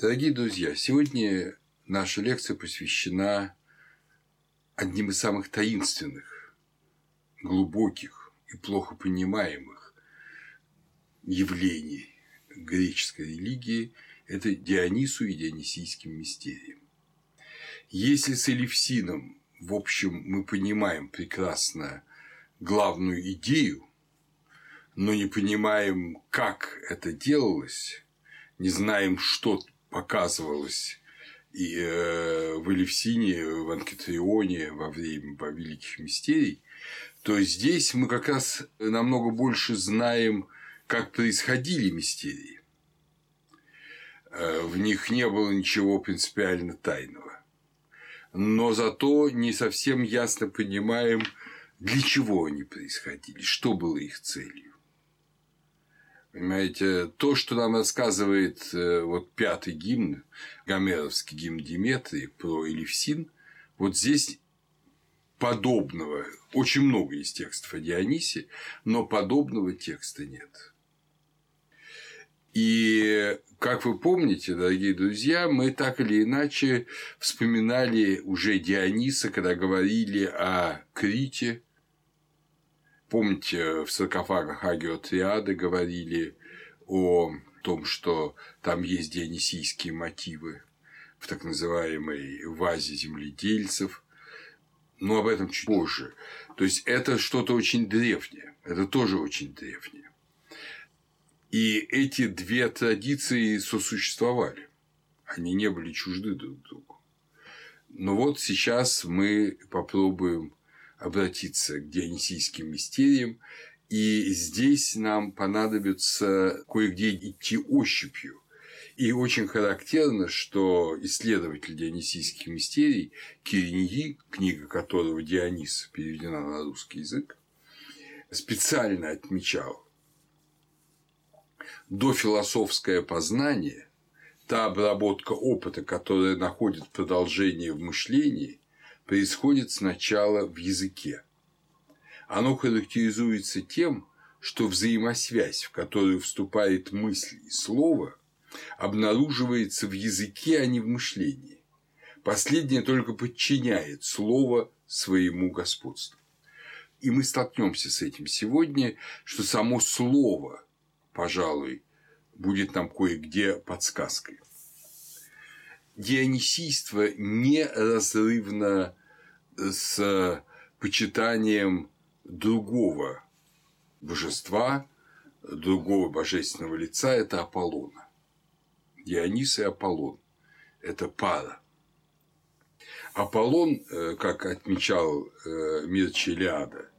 Дорогие друзья, сегодня наша лекция посвящена одним из самых таинственных, глубоких и плохо понимаемых явлений греческой религии – это Дионису и Дионисийским мистериям. Если с Элевсином, в общем, мы понимаем прекрасно главную идею, но не понимаем, как это делалось, не знаем, что показывалось и э, в Элевсине, в Анкетрионе во время во великих мистерий, то здесь мы как раз намного больше знаем, как происходили мистерии. Э, в них не было ничего принципиально тайного. Но зато не совсем ясно понимаем, для чего они происходили, что было их целью. Понимаете, то, что нам рассказывает э, вот пятый гимн, гомеровский гимн Диметрии про Элевсин, вот здесь подобного, очень много из текстов о Дионисе, но подобного текста нет. И, как вы помните, дорогие друзья, мы так или иначе вспоминали уже Диониса, когда говорили о Крите, Помните, в саркофагах Агиотриады говорили о том, что там есть дионисийские мотивы в так называемой вазе земледельцев. Но об этом чуть позже. То есть это что-то очень древнее. Это тоже очень древнее. И эти две традиции сосуществовали. Они не были чужды друг другу. Но вот сейчас мы попробуем обратиться к дионисийским мистериям, и здесь нам понадобится кое-где идти ощупью. И очень характерно, что исследователь дионисийских мистерий Кириньи, книга которого Дионис переведена на русский язык, специально отмечал дофилософское познание, та обработка опыта, которая находит продолжение в мышлении, происходит сначала в языке. Оно характеризуется тем, что взаимосвязь, в которую вступает мысль и слово, обнаруживается в языке, а не в мышлении. Последнее только подчиняет слово своему господству. И мы столкнемся с этим сегодня, что само слово, пожалуй, будет нам кое-где подсказкой. Дионисийство неразрывно с почитанием другого божества, другого божественного лица – это Аполлона. Дионис и Аполлон – это пара. Аполлон, э, как отмечал э, мир Челиада,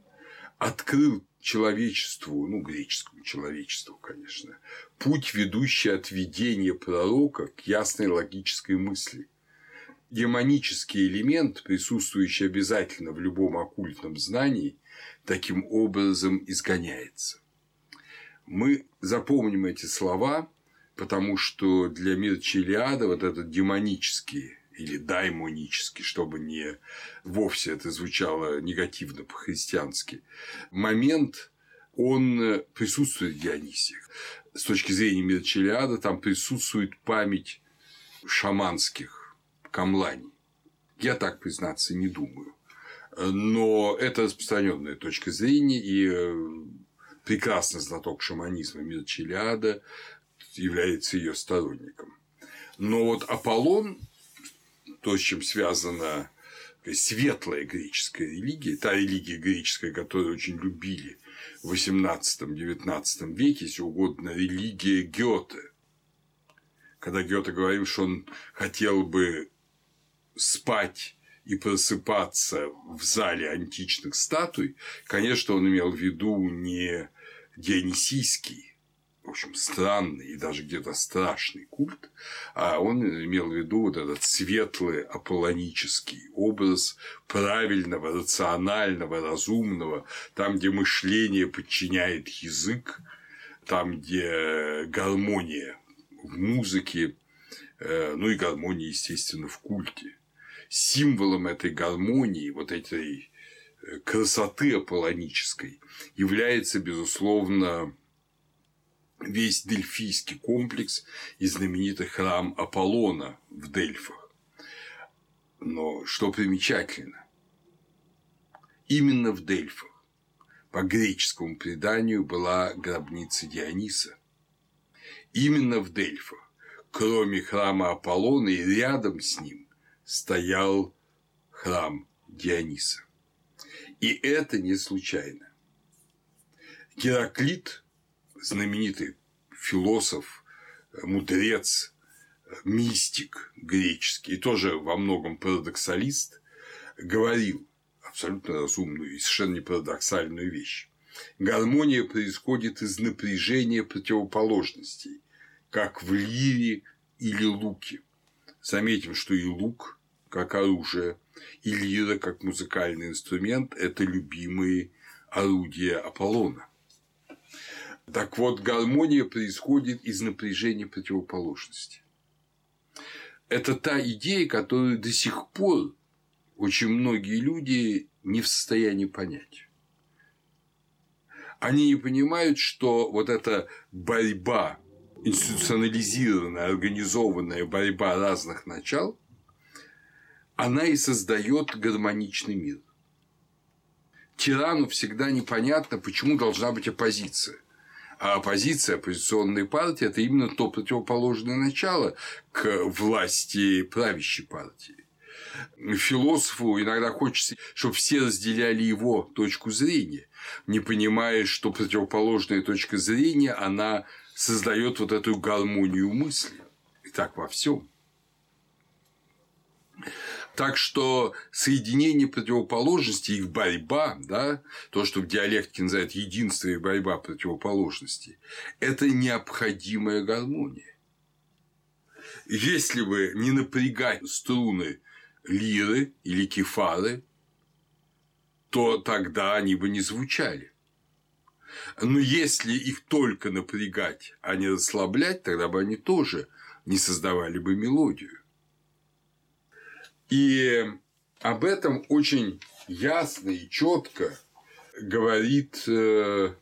открыл человечеству, ну, греческому человечеству, конечно, путь, ведущий от видения пророка к ясной логической мысли – демонический элемент, присутствующий обязательно в любом оккультном знании, таким образом изгоняется. Мы запомним эти слова, потому что для мира Челиада вот этот демонический или даймонический, чтобы не вовсе это звучало негативно по-христиански, момент, он присутствует в Дионисе. С точки зрения мира Челиада там присутствует память шаманских камлани. Я так, признаться, не думаю. Но это распространенная точка зрения, и э, прекрасный знаток шаманизма Мир Челиада является ее сторонником. Но вот Аполлон, то, с чем связана светлая греческая религия, та религия греческая, которую очень любили в XVIII-XIX веке, если угодно, религия Гёте. Когда Гёте говорил, что он хотел бы спать и просыпаться в зале античных статуй, конечно, он имел в виду не дионисийский, в общем, странный и даже где-то страшный культ, а он имел в виду вот этот светлый аполлонический образ правильного, рационального, разумного, там, где мышление подчиняет язык, там, где гармония в музыке, э, ну и гармония, естественно, в культе символом этой гармонии, вот этой э, красоты аполлонической является, безусловно, весь дельфийский комплекс и знаменитый храм Аполлона в Дельфах. Но что примечательно, именно в Дельфах по греческому преданию была гробница Диониса. Именно в Дельфах, кроме храма Аполлона и рядом с ним, стоял храм Диониса. И это не случайно. Гераклит, знаменитый философ, мудрец, мистик греческий, и тоже во многом парадоксалист, говорил абсолютно разумную и совершенно не парадоксальную вещь. Гармония происходит из напряжения противоположностей, как в лире или луке. Заметим, что и лук, как оружие, и лира, как музыкальный инструмент – это любимые орудия Аполлона. Так вот, гармония происходит из напряжения противоположности. Это та идея, которую до сих пор очень многие люди не в состоянии понять. Они не понимают, что вот эта борьба, институционализированная, организованная борьба разных начал, она и создает гармоничный мир. Тирану всегда непонятно, почему должна быть оппозиция. А оппозиция, оппозиционная партия – это именно то противоположное начало к власти правящей партии. Философу иногда хочется, чтобы все разделяли его точку зрения, не понимая, что противоположная точка зрения, она создает вот эту гармонию мысли. И так во всем. Так что соединение противоположностей, их борьба, да, то, что в диалектике называют единство и борьба противоположностей, это необходимая гармония. Если бы не напрягать струны лиры или кефары, то тогда они бы не звучали. Но если их только напрягать, а не расслаблять, тогда бы они тоже не создавали бы мелодию. И об этом очень ясно и четко говорит э,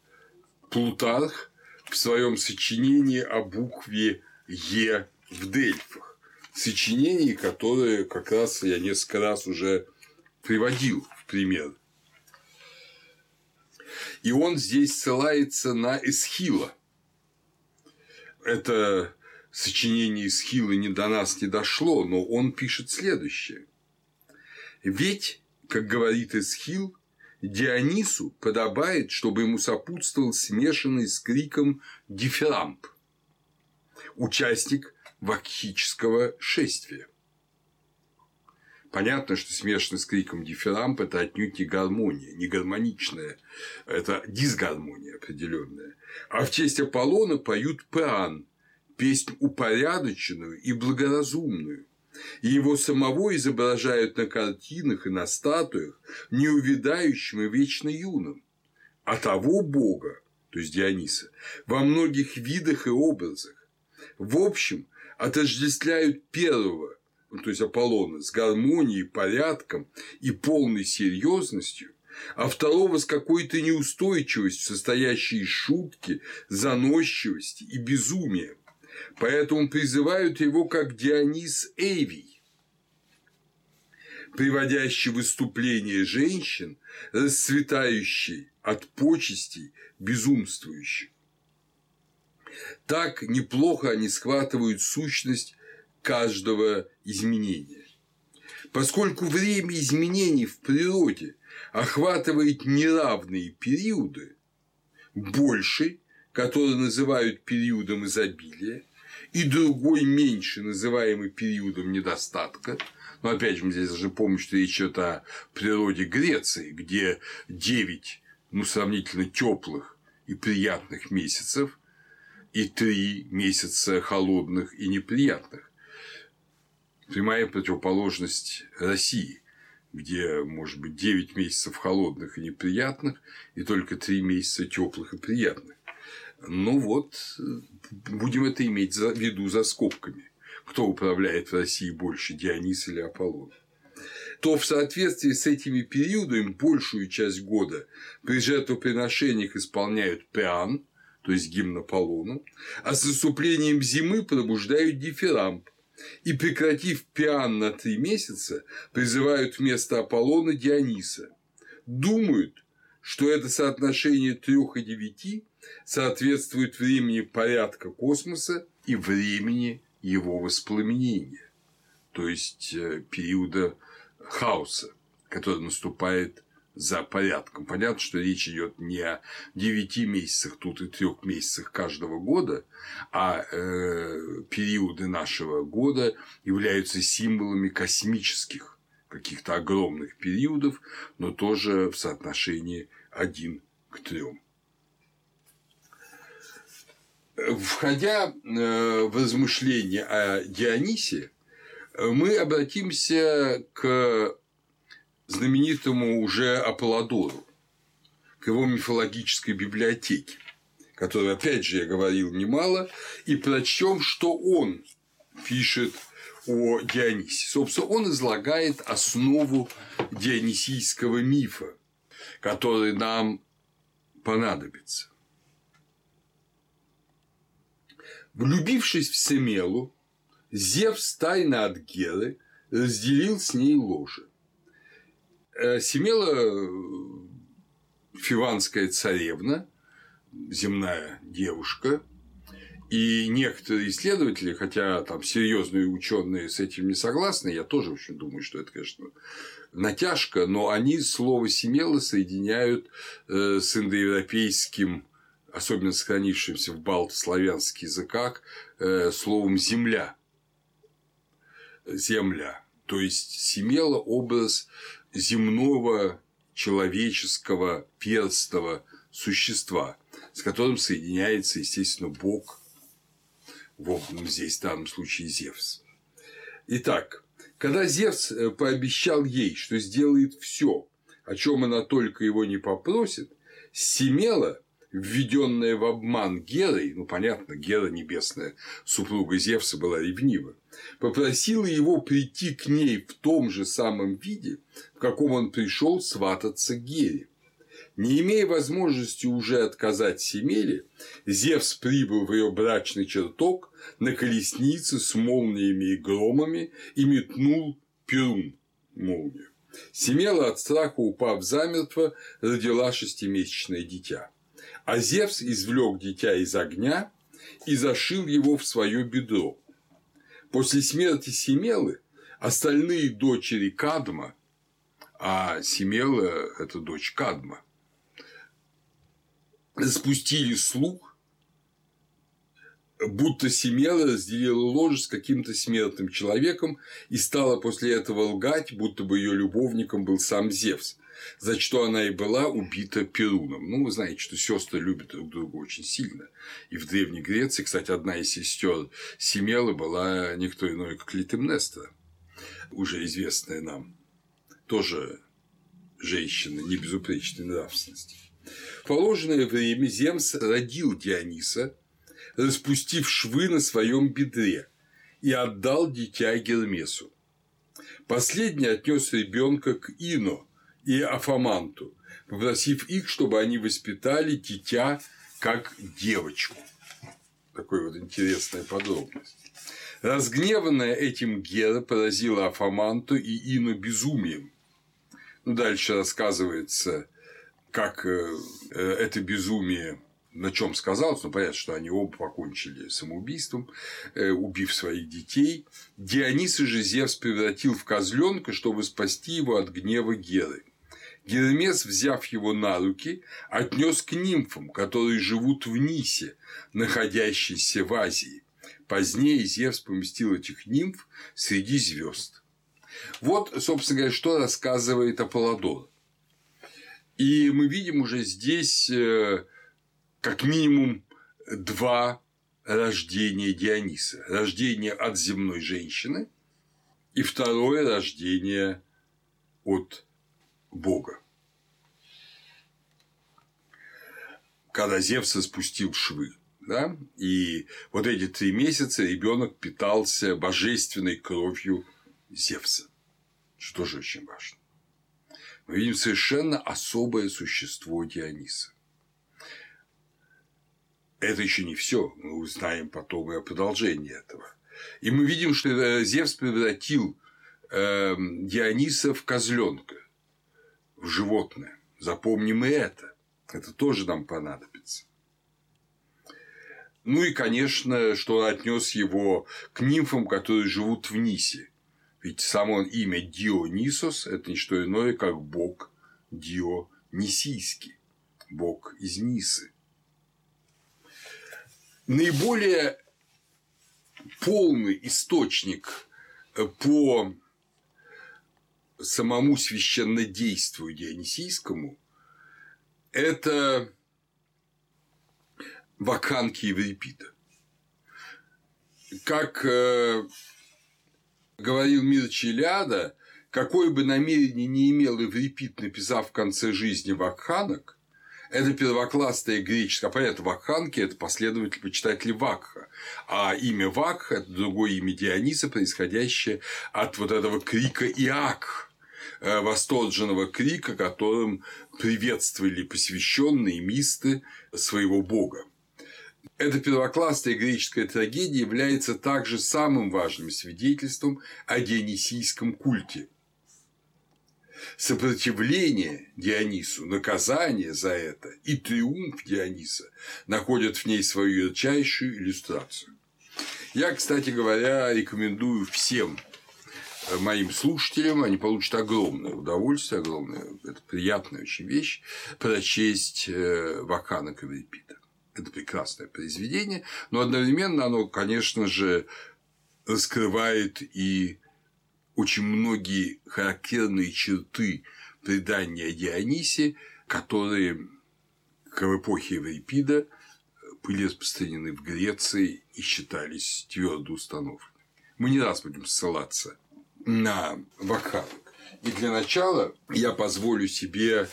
Плутарх в своем сочинении о букве Е в Дельфах. Сочинении, которое как раз я несколько раз уже приводил в пример. И он здесь ссылается на Эсхила. Это сочинение Исхила не до нас не дошло, но он пишет следующее. Ведь, как говорит Эсхил, Дионису подобает, чтобы ему сопутствовал смешанный с криком дифирамб, участник вакхического шествия. Понятно, что смешанный с криком дифирамб – это отнюдь не гармония, не гармоничная, это дисгармония определенная. А в честь Аполлона поют пеан, песнь упорядоченную и благоразумную, и его самого изображают на картинах и на статуях неувидающим и вечно юным, а того бога, то есть Диониса, во многих видах и образах. В общем, отождествляют первого, ну, то есть Аполлона, с гармонией, порядком и полной серьезностью, а второго с какой-то неустойчивостью, состоящей из шутки, заносчивости и безумия, Поэтому призывают его как Дионис Эйвий, приводящий выступление женщин, расцветающий от почестей безумствующих. Так неплохо они схватывают сущность каждого изменения. Поскольку время изменений в природе охватывает неравные периоды, больший, который называют периодом изобилия, и другой меньше, называемый периодом недостатка. Но опять же, мы здесь должны помнить, что речь идет о природе Греции, где 9 ну, сравнительно теплых и приятных месяцев и 3 месяца холодных и неприятных. Прямая противоположность России, где может быть 9 месяцев холодных и неприятных и только 3 месяца теплых и приятных. Ну вот, будем это иметь в виду за скобками. Кто управляет в России больше, Дионис или Аполлон? то в соответствии с этими периодами большую часть года при жертвоприношениях исполняют пиан, то то есть гимн Аполлону, а с наступлением зимы пробуждают дифирамб и, прекратив пиан на три месяца, призывают вместо Аполлона Диониса. Думают, что это соотношение трех и девяти соответствует времени порядка космоса и времени его воспламенения, то есть э, периода хаоса, который наступает за порядком. Понятно, что речь идет не о 9 месяцах тут и трех месяцах каждого года, а э, периоды нашего года являются символами космических каких-то огромных периодов, но тоже в соотношении один к трем. Входя э, в размышления о Дионисе, мы обратимся к знаменитому уже Аполлодору, к его мифологической библиотеке, которой, опять же, я говорил немало, и прочтем, что он пишет о Дионисе. Собственно, он излагает основу дионисийского мифа, который нам понадобится. Влюбившись в Семелу, Зевс тайно от Геры разделил с ней ложе. Э, Семела э, фиванская царевна, земная девушка, и некоторые исследователи, хотя там серьезные ученые с этим не согласны, я тоже, в общем, думаю, что это, конечно, натяжка, но они слово «семела» соединяют э, с индоевропейским, особенно сохранившимся в балтославянских языках, словом «земля». Земля. То есть семела образ земного человеческого перстого существа, с которым соединяется, естественно, Бог, в здесь в данном случае Зевс. Итак, когда Зевс э, пообещал ей, что сделает все, о чем она только его не попросит, Семела введенная в обман Герой, ну понятно, Гера небесная супруга Зевса была ревнива, попросила его прийти к ней в том же самом виде, в каком он пришел свататься Гере. Не имея возможности уже отказать Семеле, Зевс прибыл в ее брачный чертог на колеснице с молниями и громами и метнул Перун молнию. Семела от страха, упав замертво, родила шестимесячное дитя. А Зевс извлек дитя из огня и зашил его в свое бедро. После смерти Семелы остальные дочери Кадма, а Семела – это дочь Кадма, спустили слух, будто Семела разделила ложе с каким-то смертным человеком и стала после этого лгать, будто бы ее любовником был сам Зевс – за что она и была убита Перуном. Ну, вы знаете, что сестры любят друг друга очень сильно. И в Древней Греции, кстати, одна из сестер Семелы была никто иной, как Клитемнестра, уже известная нам. Тоже женщина не безупречной нравственности. В положенное время Земс родил Диониса, распустив швы на своем бедре, и отдал дитя Гермесу. Последний отнес ребенка к Ино, и Афаманту, попросив их, чтобы они воспитали дитя как девочку. Такой вот интересная подробность. Разгневанная этим Гера поразила Афаманту и Ину безумием. Ну, дальше рассказывается, как э, э, это безумие на чем сказалось, ну, понятно, что они оба покончили самоубийством, э, убив своих детей. Диониса же Зевс превратил в козленка, чтобы спасти его от гнева Геры. Гермес, взяв его на руки, отнес к нимфам, которые живут в Нисе, находящейся в Азии. Позднее Зевс поместил этих нимф среди звезд. Вот, собственно говоря, что рассказывает Аполлодор. И мы видим уже здесь э, как минимум два рождения Диониса. Рождение от земной женщины и второе рождение от Бога. Когда Зевс спустил швы, да, и вот эти три месяца ребенок питался божественной кровью Зевса, что тоже очень важно. Мы видим совершенно особое существо Диониса. Это еще не все. Мы узнаем потом и о продолжении этого. И мы видим, что э, Зевс превратил э, Диониса в козленка, в животное. Запомним и это. Это тоже нам понадобится. Ну и, конечно, что он отнес его к нимфам, которые живут в Нисе. Ведь само имя Дионисос – это не что иное, как бог Дионисийский, бог из Нисы. Наиболее полный источник по самому священнодействию Дионисийскому – это ваканки Еврипида. Как э, говорил Мир Челяда, какое бы намерение не имел Еврипид, написав в конце жизни вакханок, это первоклассная греческая, понятно, вакханки – это последователь почитателей Вакха, а имя Вакха – это другое имя Диониса, происходящее от вот этого крика Иак, восторженного крика, которым приветствовали посвященные мисты своего бога. Эта первоклассная греческая трагедия является также самым важным свидетельством о дионисийском культе. Сопротивление Дионису, наказание за это и триумф Диониса находят в ней свою ярчайшую иллюстрацию. Я, кстати говоря, рекомендую всем моим слушателям, они получат огромное удовольствие, огромное, это приятная очень вещь, прочесть э, Вакана Каврипита. Это прекрасное произведение, но одновременно оно, конечно же, раскрывает и очень многие характерные черты предания Дионисе, которые в эпохе Еврипида были распространены в Греции и считались твердо установленными. Мы не раз будем ссылаться на Вакханок. И для начала я позволю себе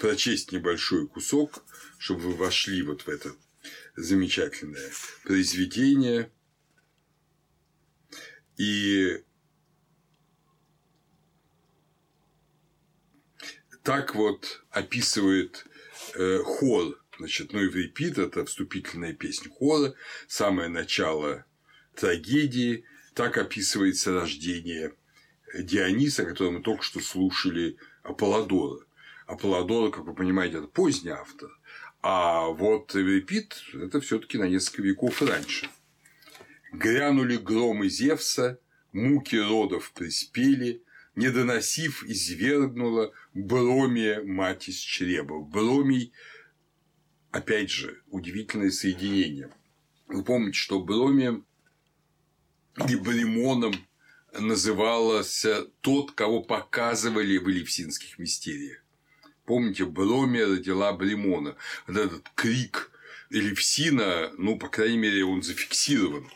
прочесть небольшой кусок, чтобы вы вошли вот в этот замечательное произведение. И так вот описывает э, хор, значит, ну, Еврипид – это вступительная песня хора, самое начало трагедии, так описывается рождение Диониса, которое мы только что слушали Аполлодора. Аполлодора, как вы понимаете, это поздний автор, а вот Эврипид – это все таки на несколько веков раньше. Грянули громы Зевса, муки родов приспели, не доносив, извергнула Бромия мать из чреба. Бромий, опять же, удивительное соединение. Вы помните, что Бромием или Бремоном назывался тот, кого показывали в Элевсинских мистериях. Помните, Бромия родила Бремона. Вот этот крик Элевсина, ну, по крайней мере, он зафиксирован.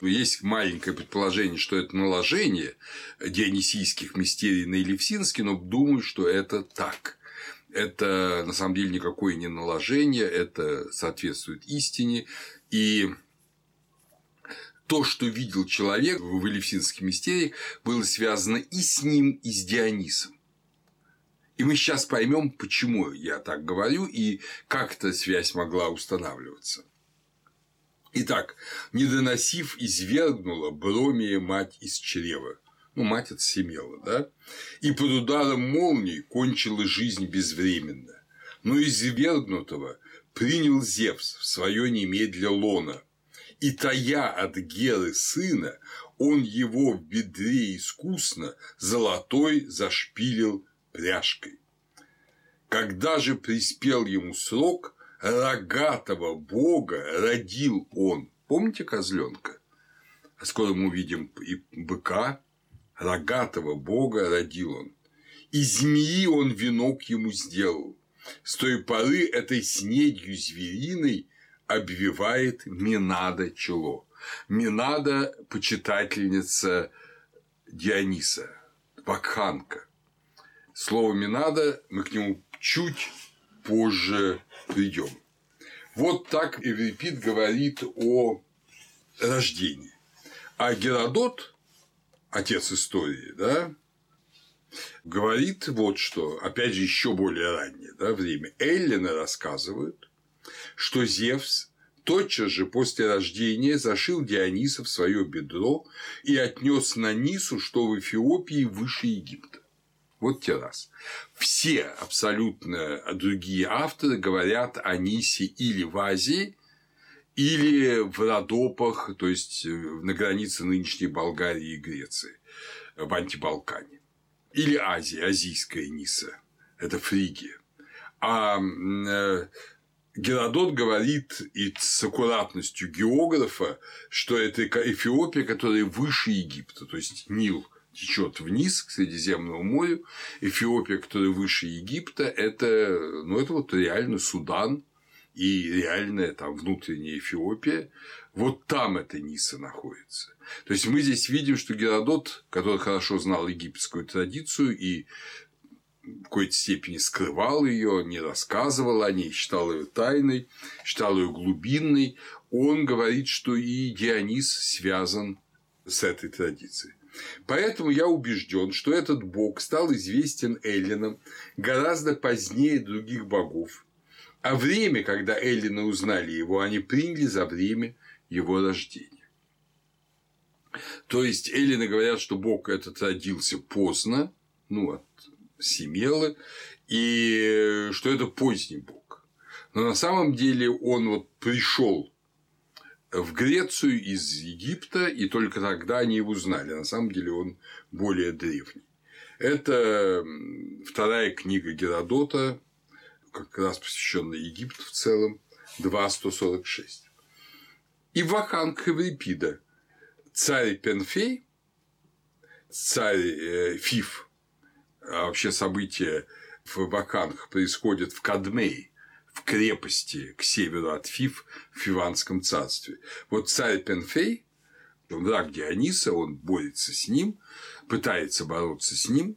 Есть маленькое предположение, что это наложение дионисийских мистерий на Елевсинский, но думаю, что это так. Это на самом деле никакое не наложение, это соответствует истине. И то, что видел человек в Елевсинских мистериях, было связано и с ним, и с Дионисом. И мы сейчас поймем, почему я так говорю и как эта связь могла устанавливаться. Итак, не доносив, извергнула Бромия мать из чрева. Ну, мать от Семела, да? И под ударом молнии кончила жизнь безвременно. Но извергнутого принял Зевс в свое немедля лона. И тая от Геры сына, он его в бедре искусно золотой зашпилил пряжкой. Когда же приспел ему срок, рогатого бога родил он. Помните козленка? А скоро мы увидим и быка, рогатого бога родил он. И змеи он венок ему сделал. С той поры этой снедью звериной обвивает Минада чело. Минада – почитательница Диониса, Вакханка. Слово Минада, мы к нему чуть позже придем. Вот так Эврипид говорит о рождении. А Геродот, отец истории, да, говорит вот что, опять же, еще более раннее да, время. Эллины рассказывают, что Зевс тотчас же после рождения зашил Диониса в свое бедро и отнес на Нису, что в Эфиопии выше Египта. Вот те раз. Все абсолютно другие авторы говорят о Нисе или в Азии, или в Родопах, то есть на границе нынешней Болгарии и Греции, в Антибалкане. Или Азия, азийская Ниса. Это Фригия. А э, Геродот говорит и с аккуратностью географа, что это Эфиопия, которая выше Египта, то есть Нил течет вниз к Средиземному морю. Эфиопия, которая выше Египта, это, ну, это вот реально Судан и реальная там внутренняя Эфиопия. Вот там эта Ниса находится. То есть мы здесь видим, что Геродот, который хорошо знал египетскую традицию и в какой-то степени скрывал ее, не рассказывал о ней, считал ее тайной, считал ее глубинной, он говорит, что и Дионис связан с этой традицией. Поэтому я убежден, что этот бог стал известен эллинам гораздо позднее других богов, а время, когда эллины узнали его, они приняли за время его рождения. То есть эллины говорят, что бог этот родился поздно, ну, от Семелы, и что это поздний бог. Но на самом деле он вот пришел в Грецию из Египта, и только тогда они его узнали. На самом деле он более древний. Это вторая книга Геродота, как раз посвященная Египту в целом, 2.146. И Ваханг Эврипида, царь Пенфей, царь э, Фиф, а вообще события в Ваканг происходят в Кадмее, в крепости к северу от Фив в Фиванском царстве. Вот царь Пенфей, враг Диониса, он борется с ним, пытается бороться с ним,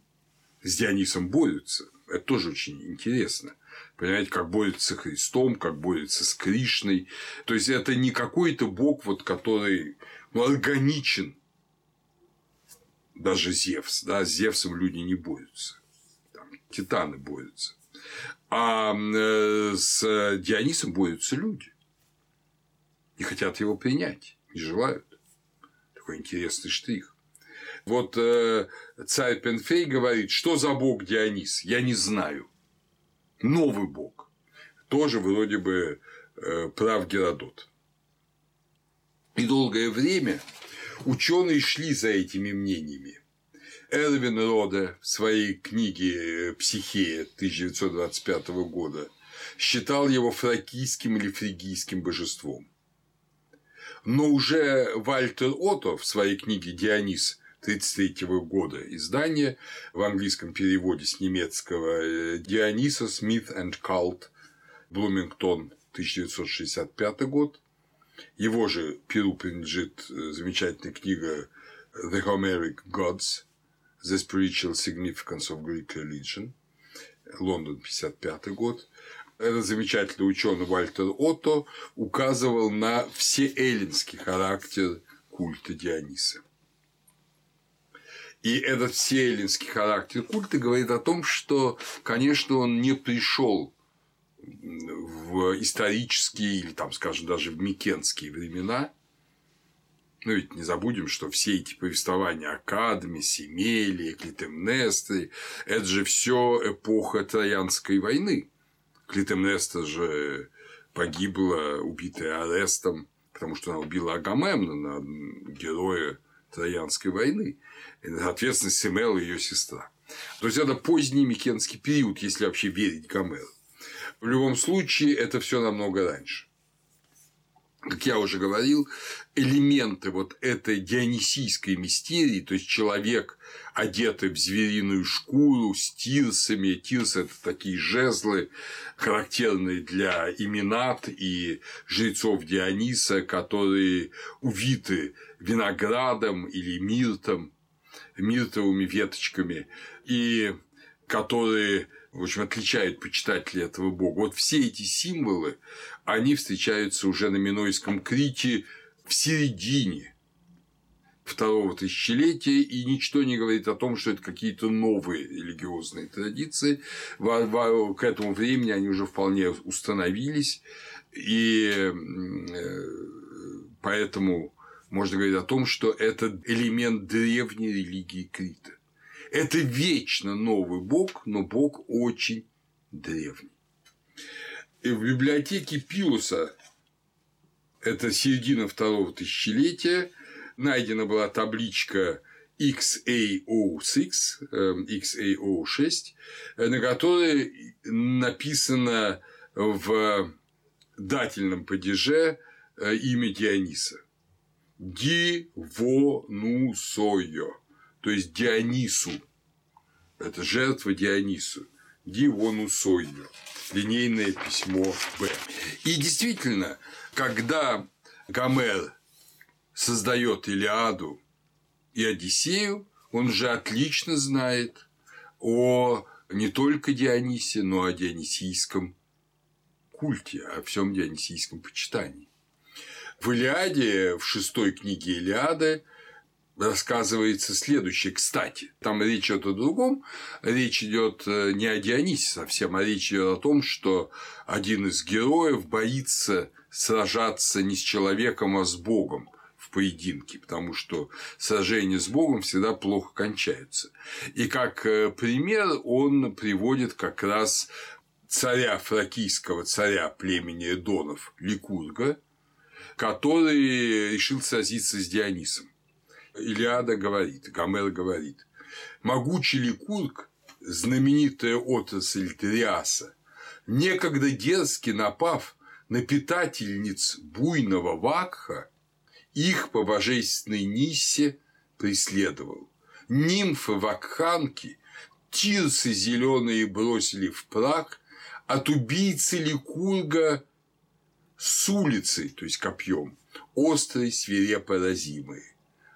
с Дионисом борются. Это тоже очень интересно. Понимаете, как борется с Христом, как борется с Кришной. То есть это не какой-то бог, вот, который ну, органичен. Даже Зевс. Да, с Зевсом люди не борются. Там, титаны борются. А э, с Дионисом борются люди. Не хотят его принять, не желают. Такой интересный штрих. Вот э, царь Пенфей говорит, что за бог Дионис? Я не знаю. Новый бог. Тоже вроде бы э, прав Геродот. И долгое время ученые шли за этими мнениями. Эрвин Рода в своей книге э, «Психея» 1925 года считал его фракийским или фригийским божеством. Но уже Вальтер Отто в своей книге «Дионис» 1933 года издания в английском переводе с немецкого э, Диониса Смит and Cult Блумингтон 1965 год. Его же перу принадлежит э, замечательная книга The Homeric Gods The Spiritual Significance of Greek Religion, Лондон, 55 год. Этот замечательный ученый Вальтер Отто указывал на всеэллинский характер культа Диониса. И этот всеэллинский характер культа говорит о том, что, конечно, он не пришел в исторические или, там, скажем, даже в микенские времена – ну, ведь не забудем, что все эти повествования о Кадме, Семеле, Клитемнестре – это же все эпоха Троянской войны. Клитемнестра же погибла, убитая арестом, потому что она убила Агамемнона, героя Троянской войны. И, соответственно, Семела ее сестра. То есть это поздний Микенский период, если вообще верить Гомеру. В любом случае, это все намного раньше как я уже говорил, элементы вот этой дионисийской мистерии, то есть человек, одетый в звериную шкуру с тирсами. Тирсы – это такие жезлы, характерные для именат и жрецов Диониса, которые увиты виноградом или миртом, миртовыми веточками, и которые в общем, отличают почитателей этого бога. Вот все эти символы, они встречаются уже на Минойском Крите в середине второго тысячелетия, и ничто не говорит о том, что это какие-то новые религиозные традиции. К этому времени они уже вполне установились, И э, поэтому можно говорить о том, что это элемент древней религии Крита. Это вечно новый бог, но бог очень древний. И в библиотеке Пиуса, это середина второго тысячелетия, найдена была табличка XAO6, XAO6, на которой написано в дательном падеже э, имя Диониса. Дивонусойо, то есть Дионису. Это жертва Дионису. Дивонусойо. Линейное письмо Б. И действительно, когда Гомер создает Илиаду и Одиссею, он же отлично знает о не только Дионисе, но о дионисийском культе, о всем дионисийском почитании. В Илиаде, в шестой книге Илиады, рассказывается следующее. Кстати, там речь идет о другом. Речь идет э, не о Дионисе совсем, а речь идет о том, что один из героев боится сражаться не с человеком, а с Богом в поединке, потому что сражения с Богом всегда плохо кончаются. И как э, пример он приводит как раз царя фракийского царя племени Эдонов Ликурга, который решил сразиться с Дионисом. Илиада говорит, Гомер говорит, могучий Ликург, знаменитая отрасль Триаса, некогда дерзки напав на питательниц буйного Вакха, их по божественной Ниссе преследовал. Нимфы Вакханки тирсы зеленые бросили в прах, от убийцы Ликурга с улицы, то есть копьем, острой свирепо разимые.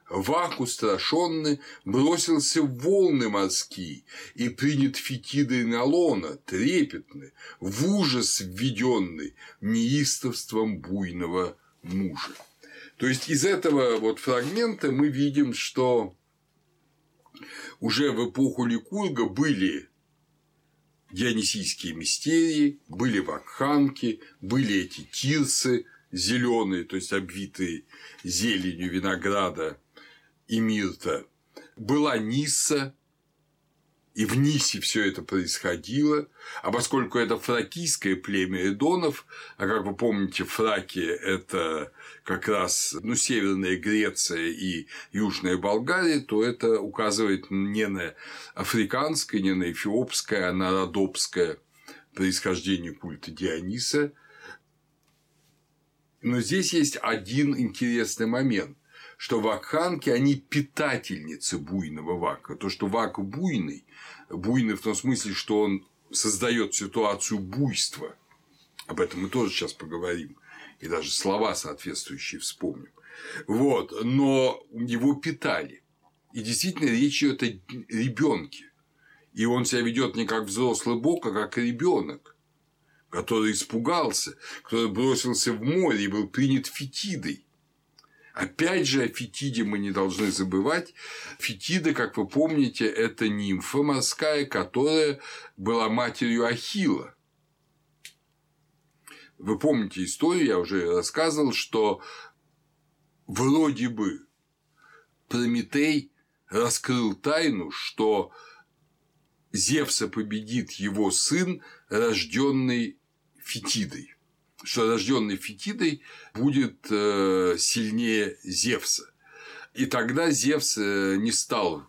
Вак устрашенный бросился в волны морские и принят фетидой налона, трепетный, в ужас введенный неистовством буйного мужа. То есть из этого вот фрагмента мы видим, что уже в эпоху Ликурга были дионисийские мистерии, были вакханки, были эти тирсы зеленые, то есть обвитые зеленью винограда и мирта, была Нисса, и в Нисе все это происходило, а поскольку это фракийское племя эдонов, а как вы помните, фраки – это как раз ну, Северная Греция и Южная Болгария, то это указывает не на африканское, не на эфиопское, а на родопское происхождение культа Диониса. Но здесь есть один интересный момент что вакханки, они питательницы буйного вака. То, что вак буйный, буйный в том смысле, что он создает ситуацию буйства. Об этом мы тоже сейчас поговорим. И даже слова соответствующие вспомним. Вот. Но его питали. И действительно речь идет о ребенке. И он себя ведет не как взрослый бог, а как ребенок, который испугался, который бросился в море и был принят фетидой. Опять же, о Фетиде мы не должны забывать. Фетида, как вы помните, это нимфа морская, которая была матерью Ахила. Вы помните историю, я уже рассказывал, что вроде бы Прометей раскрыл тайну, что Зевса победит его сын, рожденный Фетидой что рожденный Фетидой будет э, сильнее Зевса. И тогда Зевс э, не стал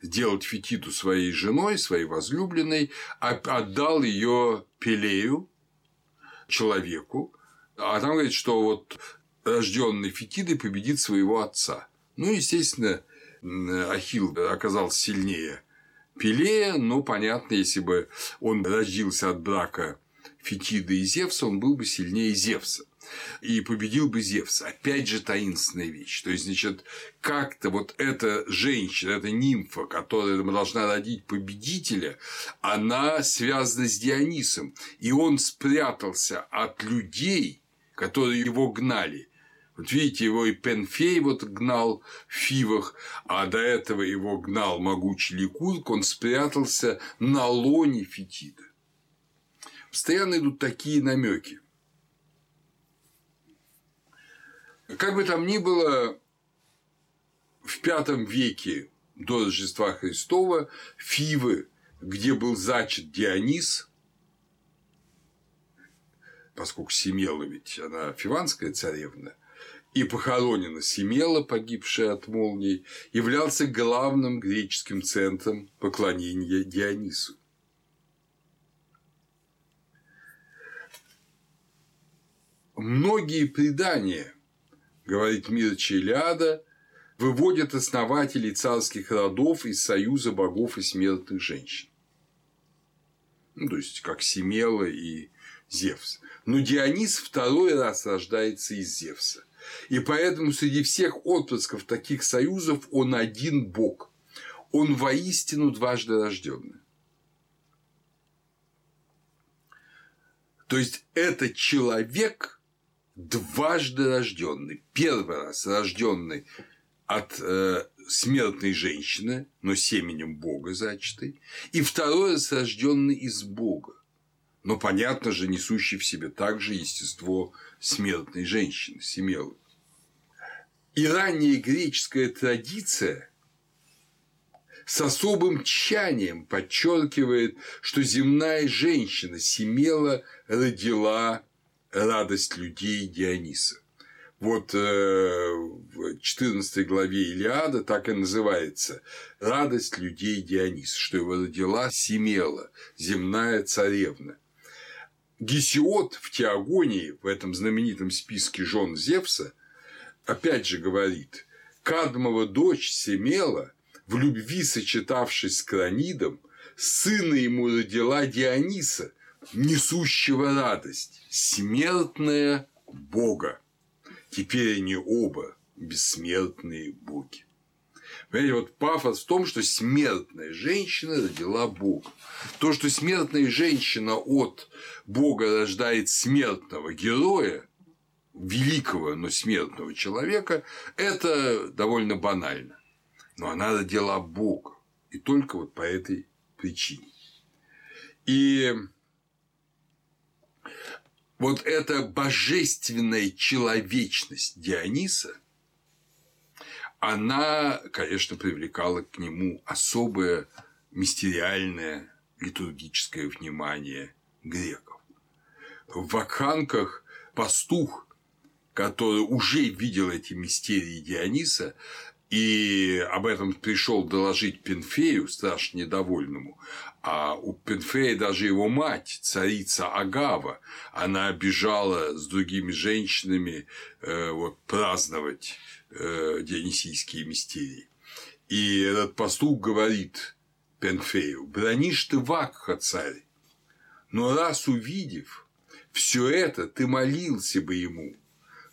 делать Фетиду своей женой, своей возлюбленной, а отдал ее Пелею, человеку. А там говорит, что вот рожденный Фетидой победит своего отца. Ну, естественно, Ахилл оказался сильнее Пелея, но понятно, если бы он родился от брака Фетида и Зевса, он был бы сильнее Зевса и победил бы Зевса. Опять же таинственная вещь. То есть, значит, как-то вот эта женщина, эта нимфа, которая должна родить победителя, она связана с Дионисом. И он спрятался от людей, которые его гнали. Вот видите, его и Пенфей вот гнал в Фивах, а до этого его гнал могучий Ликург, он спрятался на лоне Фетида постоянно идут такие намеки. Как бы там ни было, в V веке до Рождества Христова Фивы, где был зачат Дионис, поскольку Семела ведь она фиванская царевна, и похоронена Семела, погибшая от молний, являлся главным греческим центром поклонения Дионису. Многие предания, говорит Мир Челяда, выводят основателей царских родов из союза богов и смертных женщин. Ну, то есть, как Семела и Зевс. Но Дионис второй раз рождается из Зевса. И поэтому среди всех отпрысков таких союзов он один бог. Он воистину дважды рожденный. То есть это человек дважды рожденный. Первый раз рожденный от э, смертной женщины, но семенем Бога зачатой, и второй раз рожденный из Бога но, понятно же, несущий в себе также естество смертной женщины, Семелы. И ранняя греческая традиция с особым тщанием подчеркивает, что земная женщина Семела родила радость людей Диониса. Вот э, в 14 главе Илиада так и называется «Радость людей Диониса», что его родила Семела, земная царевна. Гесиод в Теогонии, в этом знаменитом списке жен Зевса, опять же говорит, Кадмова дочь Семела, в любви сочетавшись с Кранидом, сына ему родила Диониса, несущего радость, смертная Бога. Теперь они оба бессмертные боги. Понимаете, вот пафос в том, что смертная женщина родила Бога. То, что смертная женщина от Бога рождает смертного героя, великого, но смертного человека, это довольно банально. Но она родила Бога. И только вот по этой причине. И вот эта божественная человечность Диониса – она, конечно, привлекала к нему особое мистериальное литургическое внимание греков. В Вакханках пастух, который уже видел эти мистерии Диониса, и об этом пришел доложить Пенфею, страшно недовольному. А у Пенфея даже его мать, царица Агава, она бежала с другими женщинами э, вот, праздновать э, дионисийские мистерии. И этот пастух говорит Пенфею, бронишь ты Вакха, царь, но раз увидев все это, ты молился бы ему.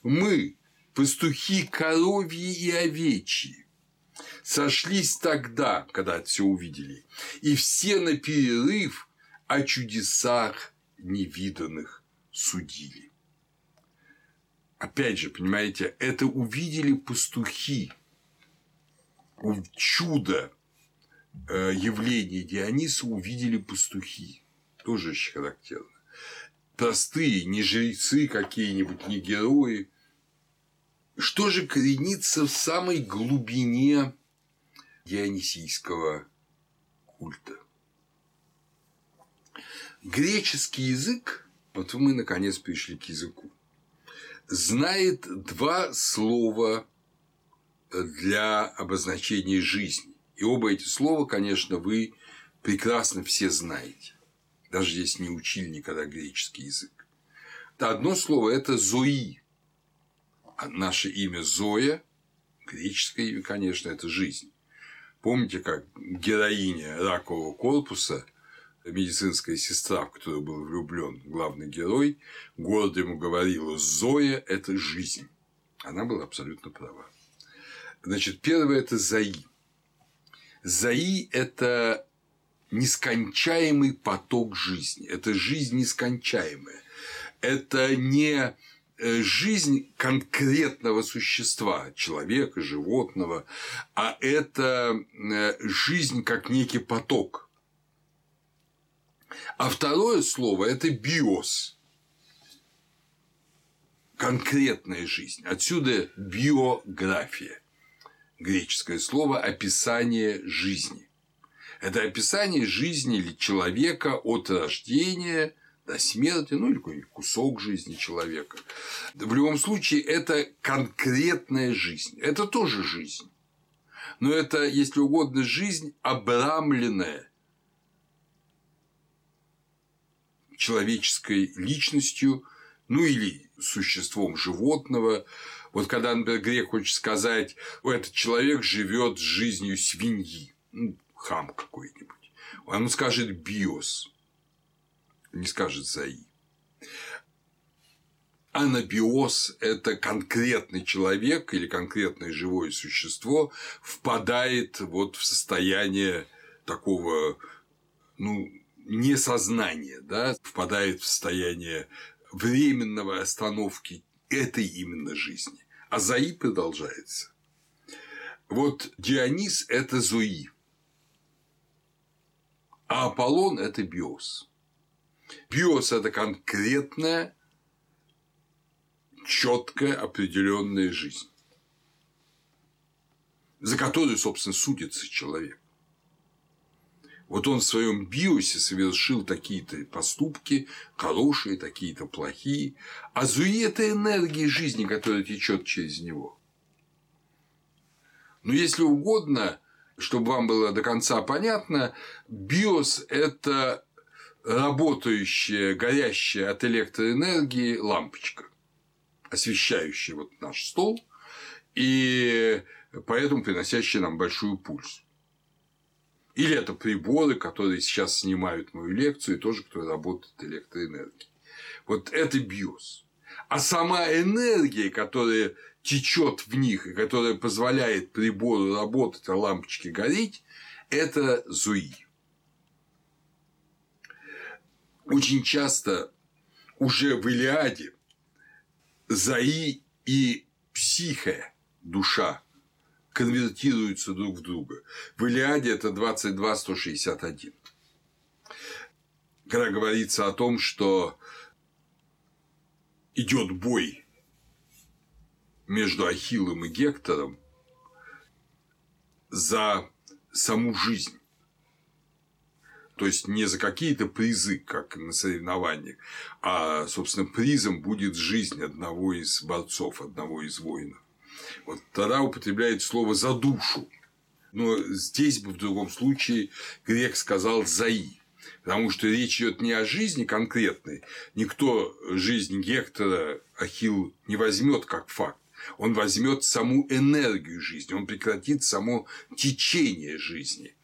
Мы, пастухи коровьи и овечьи, сошлись тогда, когда все увидели, и все на перерыв о чудесах невиданных судили. Опять же, понимаете, это увидели пастухи. Чудо э, явления Диониса увидели пастухи. Тоже очень характерно. Простые, не жрецы какие-нибудь, не герои. Что же коренится в самой глубине дионисийского культа? Греческий язык, вот мы наконец пришли к языку знает два слова для обозначения жизни. И оба эти слова, конечно, вы прекрасно все знаете. Даже если не учили никогда греческий язык. Одно слово – это «зои». А наше имя Зоя, греческое имя, конечно, это жизнь. Помните, как героиня ракового корпуса – медицинская сестра, в которую был влюблен главный герой, гордо ему говорила «Зоя – это жизнь». Она была абсолютно права. Значит, первое – это Заи. Заи – это нескончаемый поток жизни. Это жизнь нескончаемая. Это не жизнь конкретного существа, человека, животного, а это э, жизнь как некий поток – а второе слово – это биос. конкретная жизнь. Отсюда биография. Греческое слово описание жизни. Это описание жизни или человека от рождения до смерти, ну или какой-нибудь кусок жизни человека. В любом случае, это конкретная жизнь. Это тоже жизнь. Но это, если угодно, жизнь обрамленная человеческой личностью, ну или существом животного. Вот когда, например, грек хочет сказать, этот человек живет жизнью свиньи, ну, хам какой-нибудь, он скажет биос, не скажет заи. Анабиоз – это конкретный человек или конкретное живое существо впадает вот в состояние такого, ну, несознания, да, впадает в состояние временного остановки этой именно жизни. А Заи продолжается. Вот Дионис – это Зои, а Аполлон – это Биос. Биос – это конкретная, четкая, определенная жизнь, за которую, собственно, судится человек. Вот он в своем биосе совершил такие-то поступки, хорошие, такие-то плохие. А зуи – это энергия жизни, которая течет через него. Но если угодно, чтобы вам было до конца понятно, биос – это работающая, горящая от электроэнергии лампочка, освещающая вот наш стол, и поэтому приносящая нам большую пульс. Или это приборы, которые сейчас снимают мою лекцию, и тоже, которые работают электроэнергией. Вот это биос. А сама энергия, которая течет в них и которая позволяет прибору работать, а лампочке гореть, это зуи. Очень часто уже в Илиаде Заи и психе, душа, конвертируются друг в друга. В Илиаде это 22-161. Когда говорится о том, что идет бой между Ахиллом и Гектором за саму жизнь. То есть не за какие-то призы, как на соревнованиях, а, собственно, призом будет жизнь одного из борцов, одного из воинов. Вот тогда употребляет слово «за душу». Но здесь бы в другом случае грек сказал «заи». Потому что речь идет не о жизни конкретной. Никто жизнь Гектора Ахилл не возьмет как факт. Он возьмет саму энергию жизни, он прекратит само течение жизни.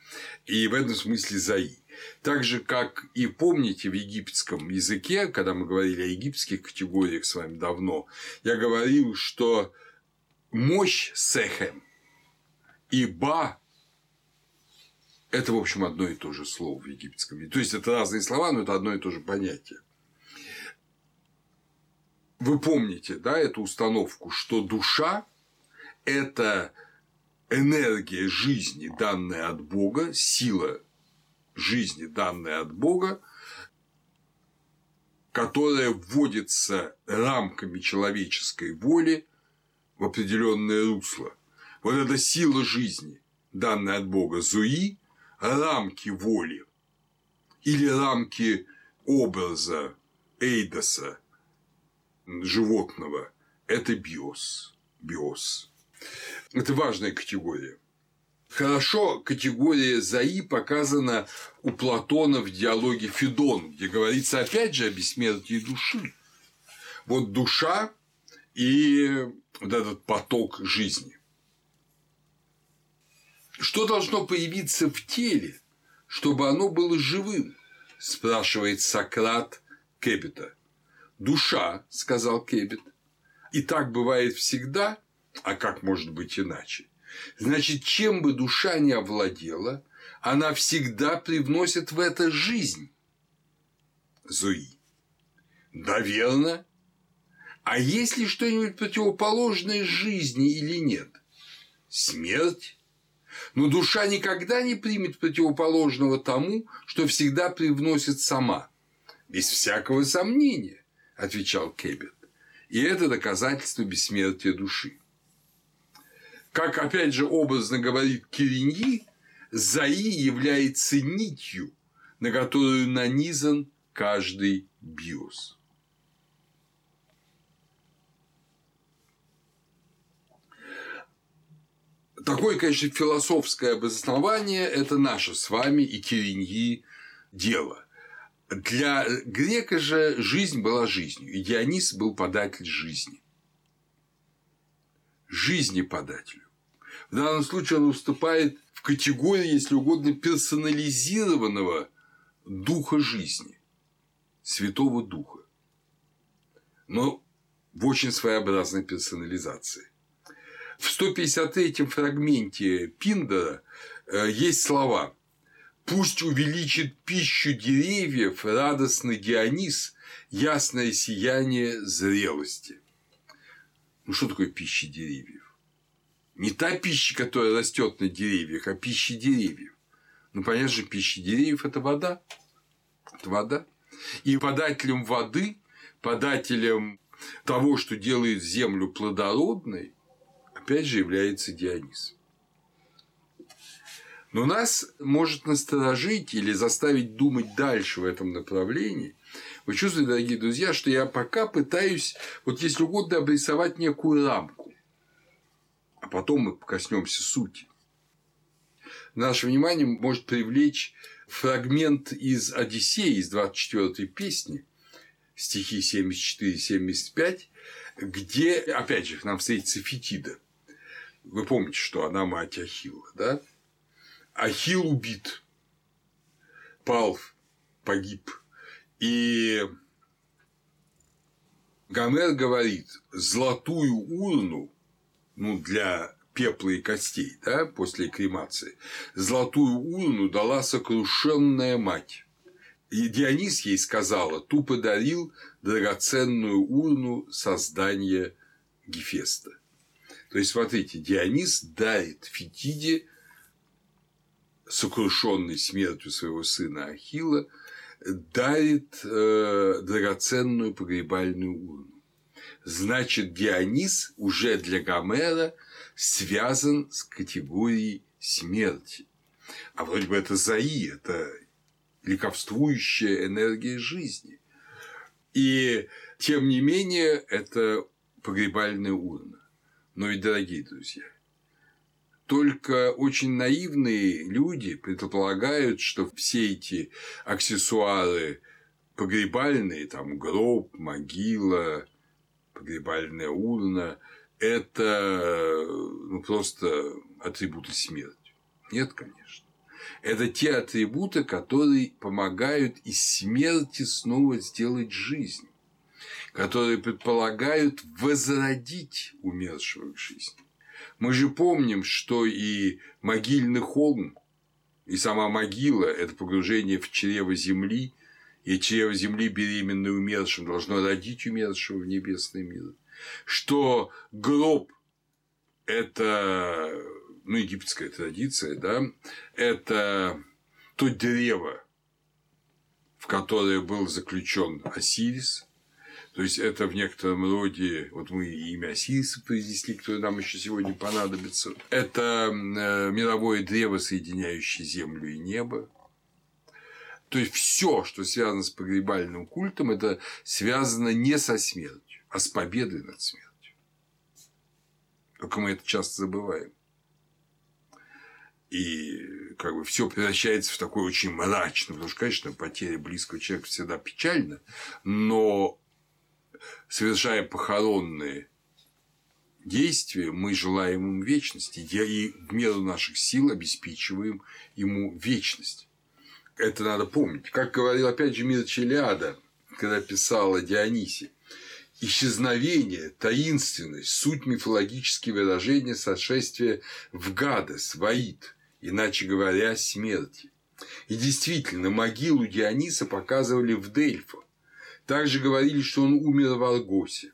И в этом смысле заи. Так же, как и помните в египетском языке, когда мы говорили о египетских категориях с вами давно, я говорил, что мощь Сехем и Ба – это, в общем, одно и то же слово в египетском. То есть, это разные слова, но это одно и то же понятие. Вы помните, да, эту установку, что душа – это энергия жизни, данная от Бога, сила жизни, данная от Бога, которая вводится рамками человеческой воли в определенное русло. Вот эта сила жизни, данная от Бога, зуи, рамки воли или рамки образа эйдоса животного – это биос. Биос. Это важная категория. Хорошо категория ЗАИ показана у Платона в диалоге Федон, где говорится опять же о бессмертии души. Вот душа и вот этот поток жизни. Что должно появиться в теле, чтобы оно было живым? спрашивает Сократ Кепета. Душа, сказал Кепет. И так бывает всегда, а как может быть иначе? Значит, чем бы душа не овладела, она всегда привносит в это жизнь. Зуи. Да. А есть ли что-нибудь противоположное жизни или нет? Смерть? Но душа никогда не примет противоположного тому, что всегда привносит сама. Без всякого сомнения, отвечал Кебет. И это доказательство бессмертия души. Как, опять же, образно говорит Кириньи, Заи является нитью, на которую нанизан каждый биос. Такое, конечно, философское обоснование – это наше с вами и Кириньи дело. Для грека же жизнь была жизнью, и Дионис был податель жизни. Жизни подателю. В данном случае он выступает в категории, если угодно, персонализированного духа жизни, Святого Духа. Но в очень своеобразной персонализации. В 153-м фрагменте Пиндера э, есть слова «Пусть увеличит пищу деревьев радостный Дионис, ясное сияние зрелости». Ну, что такое пища деревьев? Не та пища, которая растет на деревьях, а пища деревьев. Ну, понятно же, пища деревьев – это вода. Это вода. И подателем воды, подателем того, что делает землю плодородной, опять же является Дионис. Но нас может насторожить или заставить думать дальше в этом направлении. Вы чувствуете, дорогие друзья, что я пока пытаюсь, вот если угодно, обрисовать некую рамку, а потом мы коснемся сути. Наше внимание может привлечь фрагмент из Одиссеи, из 24-й песни, стихи 74-75, где, опять же, нам встретится Фетида. Вы помните, что она мать Ахилла, да? Ахилл убит, пал, погиб. И Гомер говорит, золотую урну, ну, для пепла и костей, да, после кремации, золотую урну дала сокрушенная мать. И Дионис ей сказала, ту подарил драгоценную урну создания Гефеста. То есть, смотрите, Дионис дарит Фетиде, сокрушенный смертью своего сына Ахила, дарит э, драгоценную погребальную урну. Значит, Дионис уже для Гомера связан с категорией смерти. А вроде бы это Заи, это ликовствующая энергия жизни. И тем не менее, это погребальная урна. Но ведь, дорогие друзья, только очень наивные люди предполагают, что все эти аксессуары погребальные, там гроб, могила, погребальная урна, это ну, просто атрибуты смерти. Нет, конечно. Это те атрибуты, которые помогают из смерти снова сделать жизнь которые предполагают возродить умершего к жизни. Мы же помним, что и могильный холм, и сама могила – это погружение в чрево земли, и чрево земли беременное умершим должно родить умершего в небесный мир. Что гроб – это ну, египетская традиция, да, это то древо, в которое был заключен Осирис, то есть это в некотором роде, вот мы имя Осириса произнесли, которое нам еще сегодня понадобится. Это э, мировое древо, соединяющее землю и небо. То есть все, что связано с погребальным культом, это связано не со смертью, а с победой над смертью. Только мы это часто забываем. И как бы все превращается в такое очень мрачное, потому что, конечно, потеря близкого человека всегда печальна, но совершая похоронные действия, мы желаем ему вечности и в меру наших сил обеспечиваем ему вечность. Это надо помнить. Как говорил опять же Мир Челиада, когда писал о Дионисе, исчезновение, таинственность, суть мифологические выражения сошествия в Гадес, в Аид, иначе говоря, смерти. И действительно, могилу Диониса показывали в Дельфах, также говорили, что он умер в Аргосе.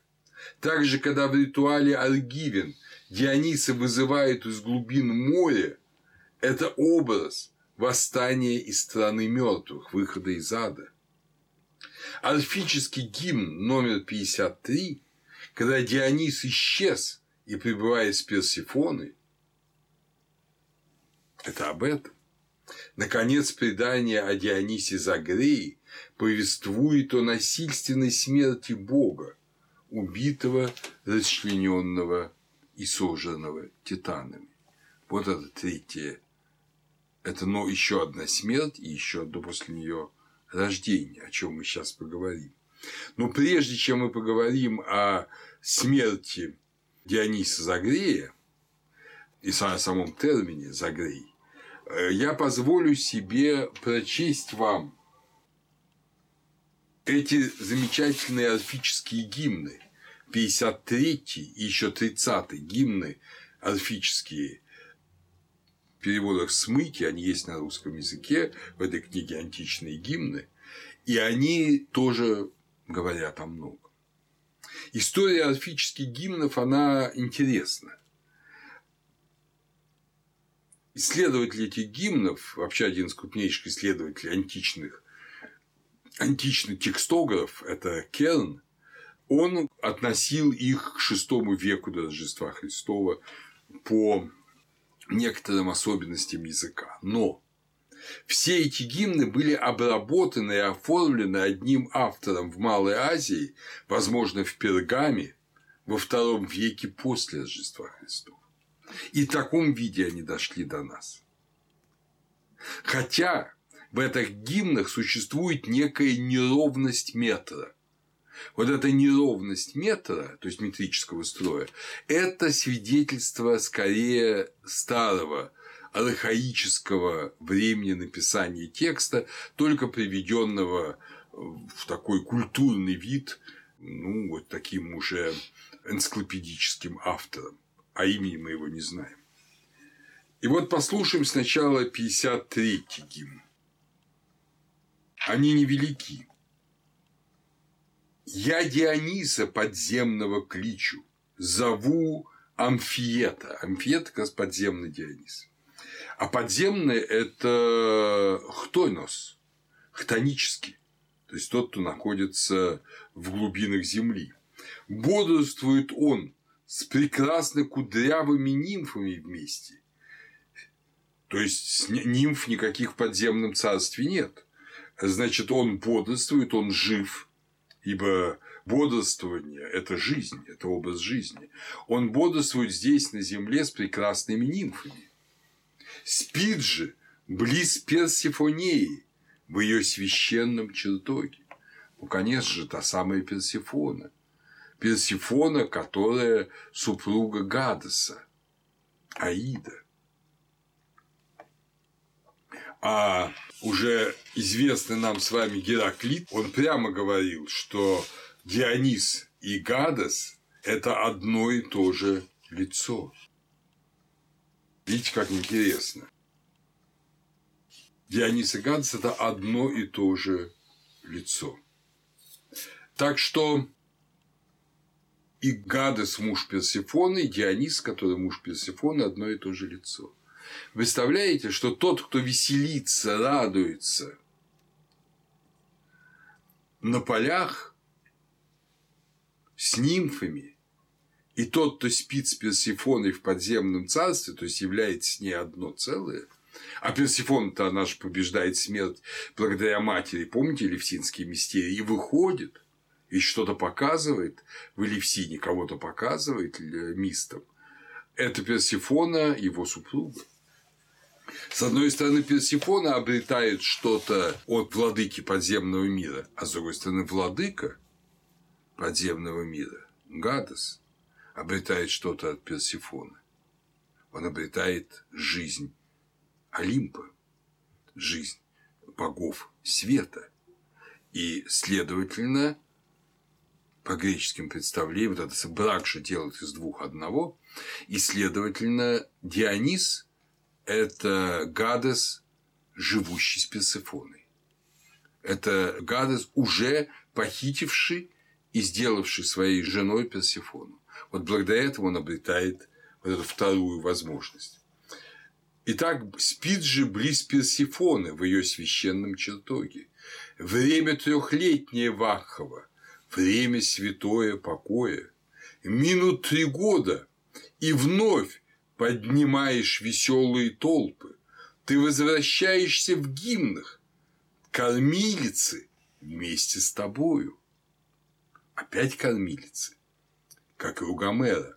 Также, когда в ритуале Аргивен Диониса вызывает из глубин моря, это образ восстания из страны мертвых, выхода из ада. Орфический гимн номер 53, когда Дионис исчез и пребывает с Персифоной, это об этом. Наконец, предание о Дионисе Загреи повествует о насильственной смерти Бога, убитого, расчлененного и сожранного титанами. Вот это третье. Это но еще одна смерть и еще одно после нее рождение, о чем мы сейчас поговорим. Но прежде чем мы поговорим о смерти Диониса Загрея и о самом термине Загрей, Э, я позволю себе прочесть вам эти замечательные орфические гимны, 53 и еще 30 гимны орфические, переводах Смыки, они есть на русском языке, в этой книге античные гимны, и они тоже говорят о многом. История орфических гимнов, она интересна. Исследователь этих гимнов, вообще один из крупнейших исследователей античных, античный текстограф, это Керн, он относил их к VI веку до Рождества Христова по некоторым особенностям языка. Но все эти гимны были обработаны и оформлены одним автором в Малой Азии, возможно, в Пергаме, во втором веке после Рождества Христова. И в таком виде они дошли до нас. Хотя в этих гимнах существует некая неровность метра. Вот эта неровность метра, то есть метрического строя, это свидетельство скорее старого архаического времени написания текста, только приведенного в такой культурный вид, ну, вот таким уже энциклопедическим автором а имени мы его не знаем. И вот послушаем сначала 53-й гимн. Они невелики. Я Диониса подземного кличу, зову Амфиета. Амфиета как подземный Дионис. А подземный – это хтонос, хтонический, то есть тот, кто находится в глубинах земли. Бодрствует он с прекрасно кудрявыми нимфами вместе. То есть нимф никаких в подземном царстве нет. Значит, он бодрствует, он жив, ибо бодрствование – это жизнь, это образ жизни. Он бодрствует здесь, на земле, с прекрасными нимфами. Спит же близ Персифонеи, в ее священном чертоге. Ну, конечно же, та самая Персифона – Персифона, которая супруга Гадеса, Аида. А уже известный нам с вами Гераклит, он прямо говорил, что Дионис и Гадес – это одно и то же лицо. Видите, как интересно. Дионис и Гадес – это одно и то же лицо. Так что и Гадес муж Персифоны, и Дионис, который муж Персифоны, одно и то же лицо. Представляете, что тот, кто веселится, радуется? На полях с нимфами, и тот, кто спит с Персифоной в подземном царстве, то есть является с ней одно целое, а Персифона-то она же побеждает смерть благодаря матери, помните Левсинские мистерии, и выходит и что-то показывает. В Элевсине, кого-то показывает мистом, это Персифона, его супруга. С одной стороны, Персифона обретает что-то от владыки подземного мира, а с другой стороны, владыка подземного мира, Гадос, обретает что-то от Персифоны. Он обретает жизнь Олимпа, жизнь богов света. И, следовательно, по греческим представлениям, вот это брак же делает из двух одного, и, следовательно, Дионис – это Гадес, живущий с Персефоной. Это Гадес, уже похитивший и сделавший своей женой Персефону. Вот благодаря этому он обретает вот эту вторую возможность. Итак, спит же близ Персифоны в ее священном чертоге. Время трехлетнее Вахова – время святое покоя, минут три года, и вновь поднимаешь веселые толпы. Ты возвращаешься в гимнах, кормилицы вместе с тобою. Опять кормилицы, как и у Гомера.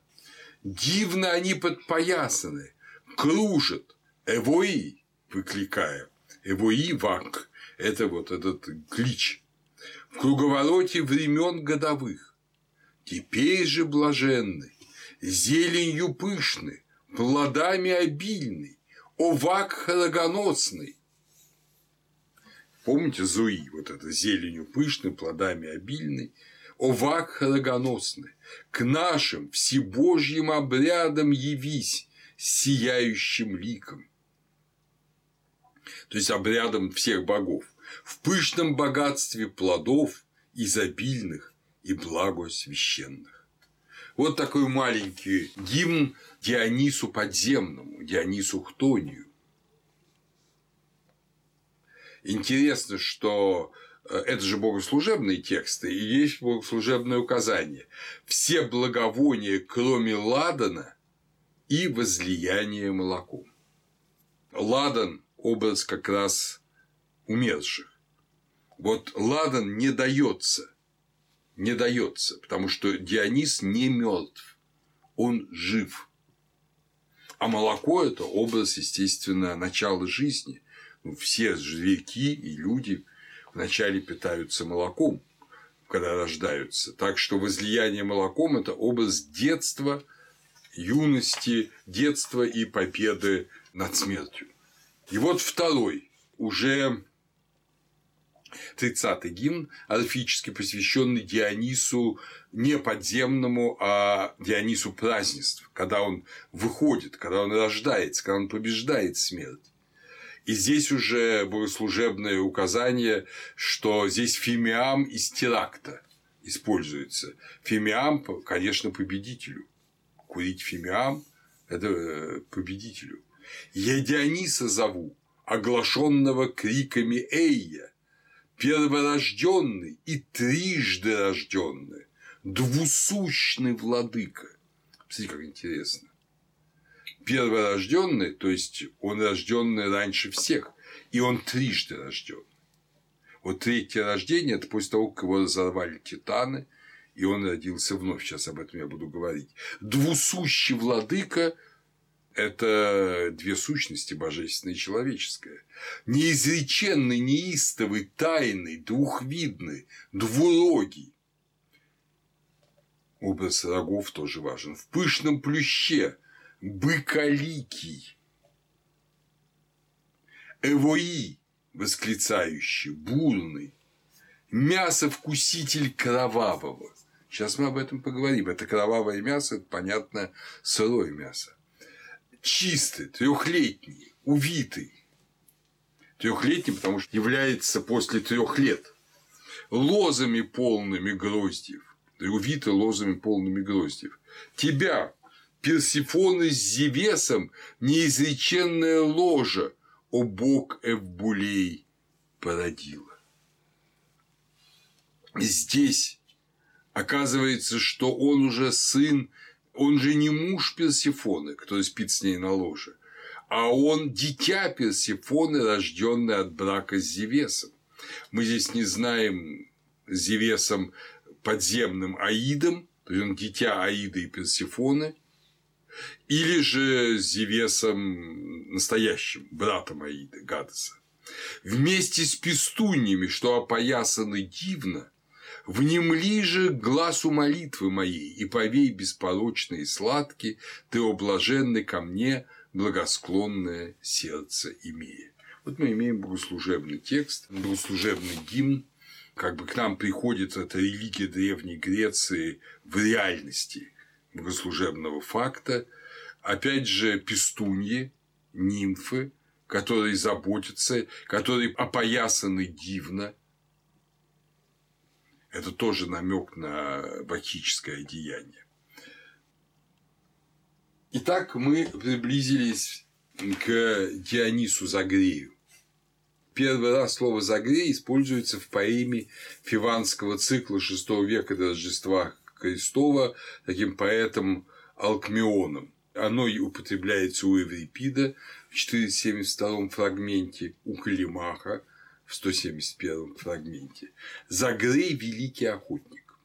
Дивно они подпоясаны, кружат, эвои, выкликая. Эвои вак – это вот этот клич. В круговороте времен годовых. Теперь же блаженны, зеленью пышны, плодами обильный, овак храгоносный. Помните Зуи, вот это зеленью пышный, плодами обильный, овак храгоносный, к нашим всебожьим обрядам явись сияющим ликом. То есть обрядом всех богов, в пышном богатстве плодов изобильных и благо священных. Вот такой маленький гимн Дионису подземному, Дионису Хтонию. Интересно, что э, это же богослужебные тексты, и есть богослужебное указание. Все благовония, кроме ладана и возлияния молоком. Ладан – образ как раз умерших. Вот ладан не дается, не дается, потому что Дионис не мертв, он жив. А молоко – это образ, естественно, начала жизни. Ну, все зверьки и люди вначале питаются молоком, когда рождаются. Так что возлияние молоком – это образ детства, юности, детства и победы над смертью. И вот второй, уже 30-й гимн, орфически посвященный Дионису не подземному, а Дионису празднеств, когда он выходит, когда он рождается, когда он побеждает смерть. И здесь уже богослужебное указание, что здесь фимиам из теракта используется. Фимиам, конечно, победителю. Курить фимиам – это э, победителю. Я Диониса зову, оглашенного криками Эйя, перворожденный и трижды рожденный, двусущный владыка. Смотрите, как интересно. Перворожденный, то есть он рожденный раньше всех, и он трижды рожден. Вот третье рождение – это после того, как его разорвали титаны, и он родился вновь. Сейчас об этом я буду говорить. Двусущий владыка это две сущности, божественное и человеческое. Неизреченный, неистовый, тайный, двухвидный, двурогий. Образ рогов тоже важен. В пышном плюще быколикий. Эвои, восклицающий, бурный. Мясо-вкуситель кровавого. Сейчас мы об этом поговорим. Это кровавое мясо, это, понятно, сырое мясо чистый, трехлетний, увитый. Трехлетний, потому что является после трех лет лозами полными гроздьев, и увиты лозами полными гроздьев. Тебя, Персифоны с Зевесом, неизреченная ложа, о бог Эвбулей, породила. Здесь оказывается, что он уже сын он же не муж Персифоны, который спит с ней на ложе, а он дитя Персифоны, рожденный от брака с Зевесом. Мы здесь не знаем Зевесом подземным Аидом, то есть он дитя Аида и Персифоны, или же Зевесом настоящим, братом Аиды, Гадеса. Вместе с пестуньями, что опоясаны дивно, Внемли же глазу молитвы моей, и повей беспорочный и сладкий, ты облаженный ко мне, благосклонное сердце имея. Вот мы имеем богослужебный текст, богослужебный гимн, как бы к нам приходит эта религия Древней Греции в реальности богослужебного факта. Опять же, пестуньи, нимфы, которые заботятся, которые опоясаны дивно – это тоже намек на бакическое деяние. Итак, мы приблизились к Дионису Загрею. Первый раз слово «загрей» используется в поэме фиванского цикла VI века до Рождества Христова таким поэтом Алкмеоном. Оно и употребляется у Еврипида в 472 фрагменте, у Калимаха в 171 фрагменте. Загрей – великий охотник.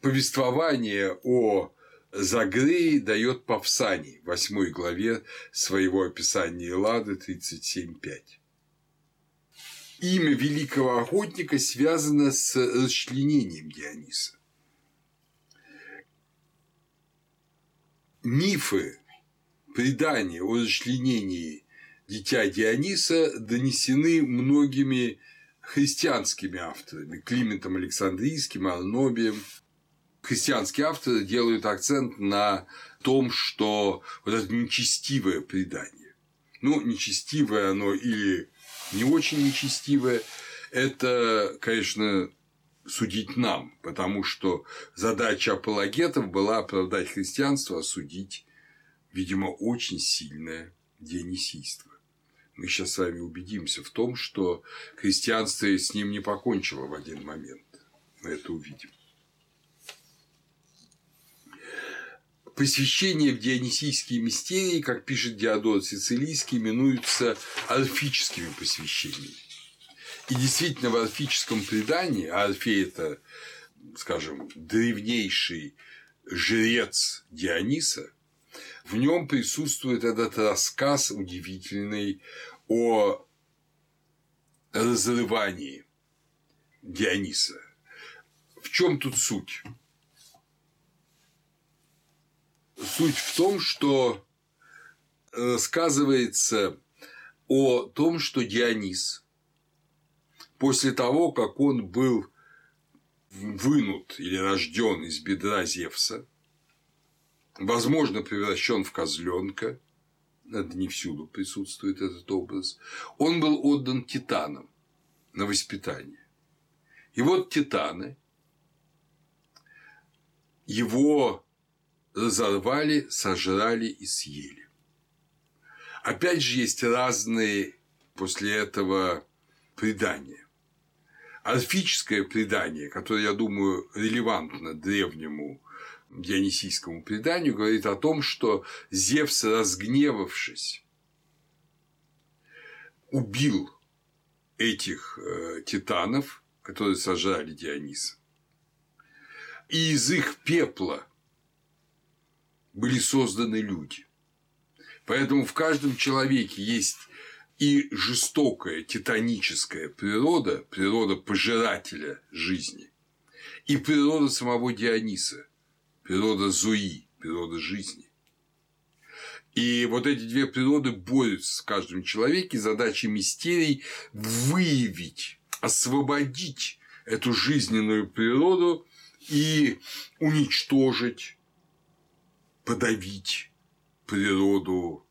Повествование о Загрее дает Павсаний в 8 главе своего описания Эллады 37.5. Имя великого охотника связано с расчленением Диониса. Мифы, предания о расчленении дитя Диониса донесены многими христианскими авторами – Климентом Александрийским, Арнобием. Христианские авторы делают акцент на том, что вот это нечестивое предание. Ну, нечестивое оно или не очень нечестивое, это, конечно, судить нам, потому что задача апологетов была оправдать христианство, осудить, видимо, очень сильное дионисийство. Мы сейчас с вами убедимся в том, что христианство с ним не покончило в один момент. Мы это увидим. Посвящение в дионисийские мистерии, как пишет Диодор Сицилийский, именуются альфическими посвящениями. И действительно, в альфическом предании, а Альфей – это, скажем, древнейший жрец Диониса, в нем присутствует этот рассказ удивительный о разрывании Диониса. В чем тут суть? Суть в том, что рассказывается о том, что Дионис после того, как он был вынут или рожден из бедра Зевса, возможно, превращен в козленка, это не всюду присутствует этот образ, он был отдан титанам на воспитание. И вот титаны его разорвали, сожрали и съели. Опять же, есть разные после этого предания. Альфическое предание, которое, я думаю, релевантно древнему дионисийскому преданию, говорит о том, что Зевс, разгневавшись, убил этих э, титанов, которые сожрали Диониса. И из их пепла были созданы люди. Поэтому в каждом человеке есть и жестокая титаническая природа, природа пожирателя жизни, и природа самого Диониса, природа Зуи, природа жизни. И вот эти две природы борются в каждом человеке. Задача мистерий – выявить, освободить эту жизненную природу и уничтожить, подавить природу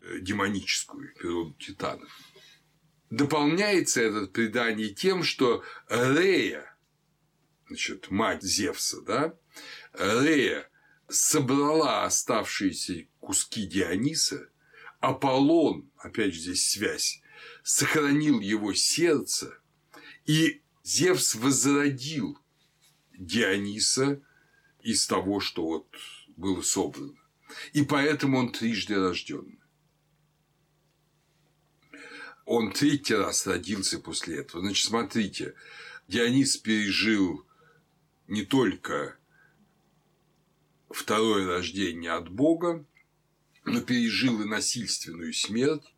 э, демоническую, природу титанов. Дополняется это предание тем, что Рея, значит, мать Зевса, да, Рея собрала оставшиеся куски Диониса, Аполлон, опять же здесь связь, сохранил его сердце, и Зевс возродил Диониса из того, что вот было собрано. И поэтому он трижды рожденный. Он третий раз родился после этого. Значит, смотрите, Дионис пережил не только второе рождение от Бога, но пережил и насильственную смерть,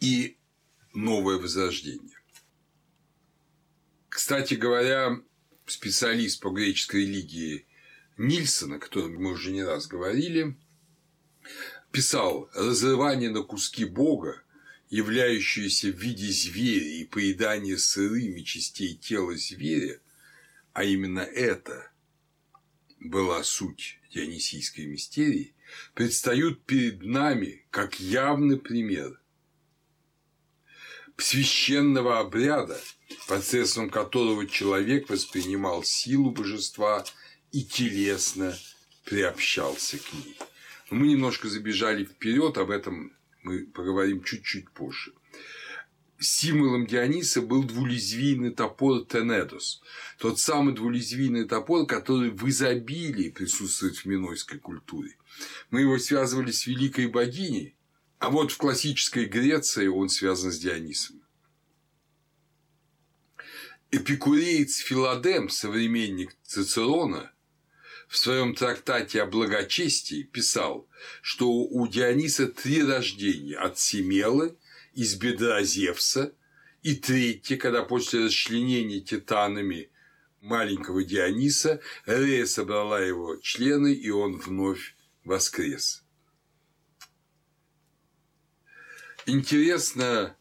и новое возрождение. Кстати говоря, специалист по греческой религии Нильсона, о котором мы уже не раз говорили, писал «Разрывание на куски Бога, являющееся в виде зверя и поедание сырыми частей тела зверя, а именно это была суть Дионисийской мистерии, предстают перед нами как явный пример священного обряда, посредством которого человек воспринимал силу божества и телесно приобщался к ней. Но мы немножко забежали вперед, об этом мы поговорим чуть-чуть позже. Символом Диониса был двулезвийный топор Тенедос. Тот самый двулезвийный топор, который в изобилии присутствует в минойской культуре. Мы его связывали с великой богиней, а вот в классической Греции он связан с Дионисом. Эпикуреец Филадем, современник Цицерона, в своем трактате о благочестии писал, что у Диониса три рождения от Семелы, из бедра Зевса, и третье, когда после расчленения титанами маленького Диониса Рея собрала его члены, и он вновь воскрес. Интересно,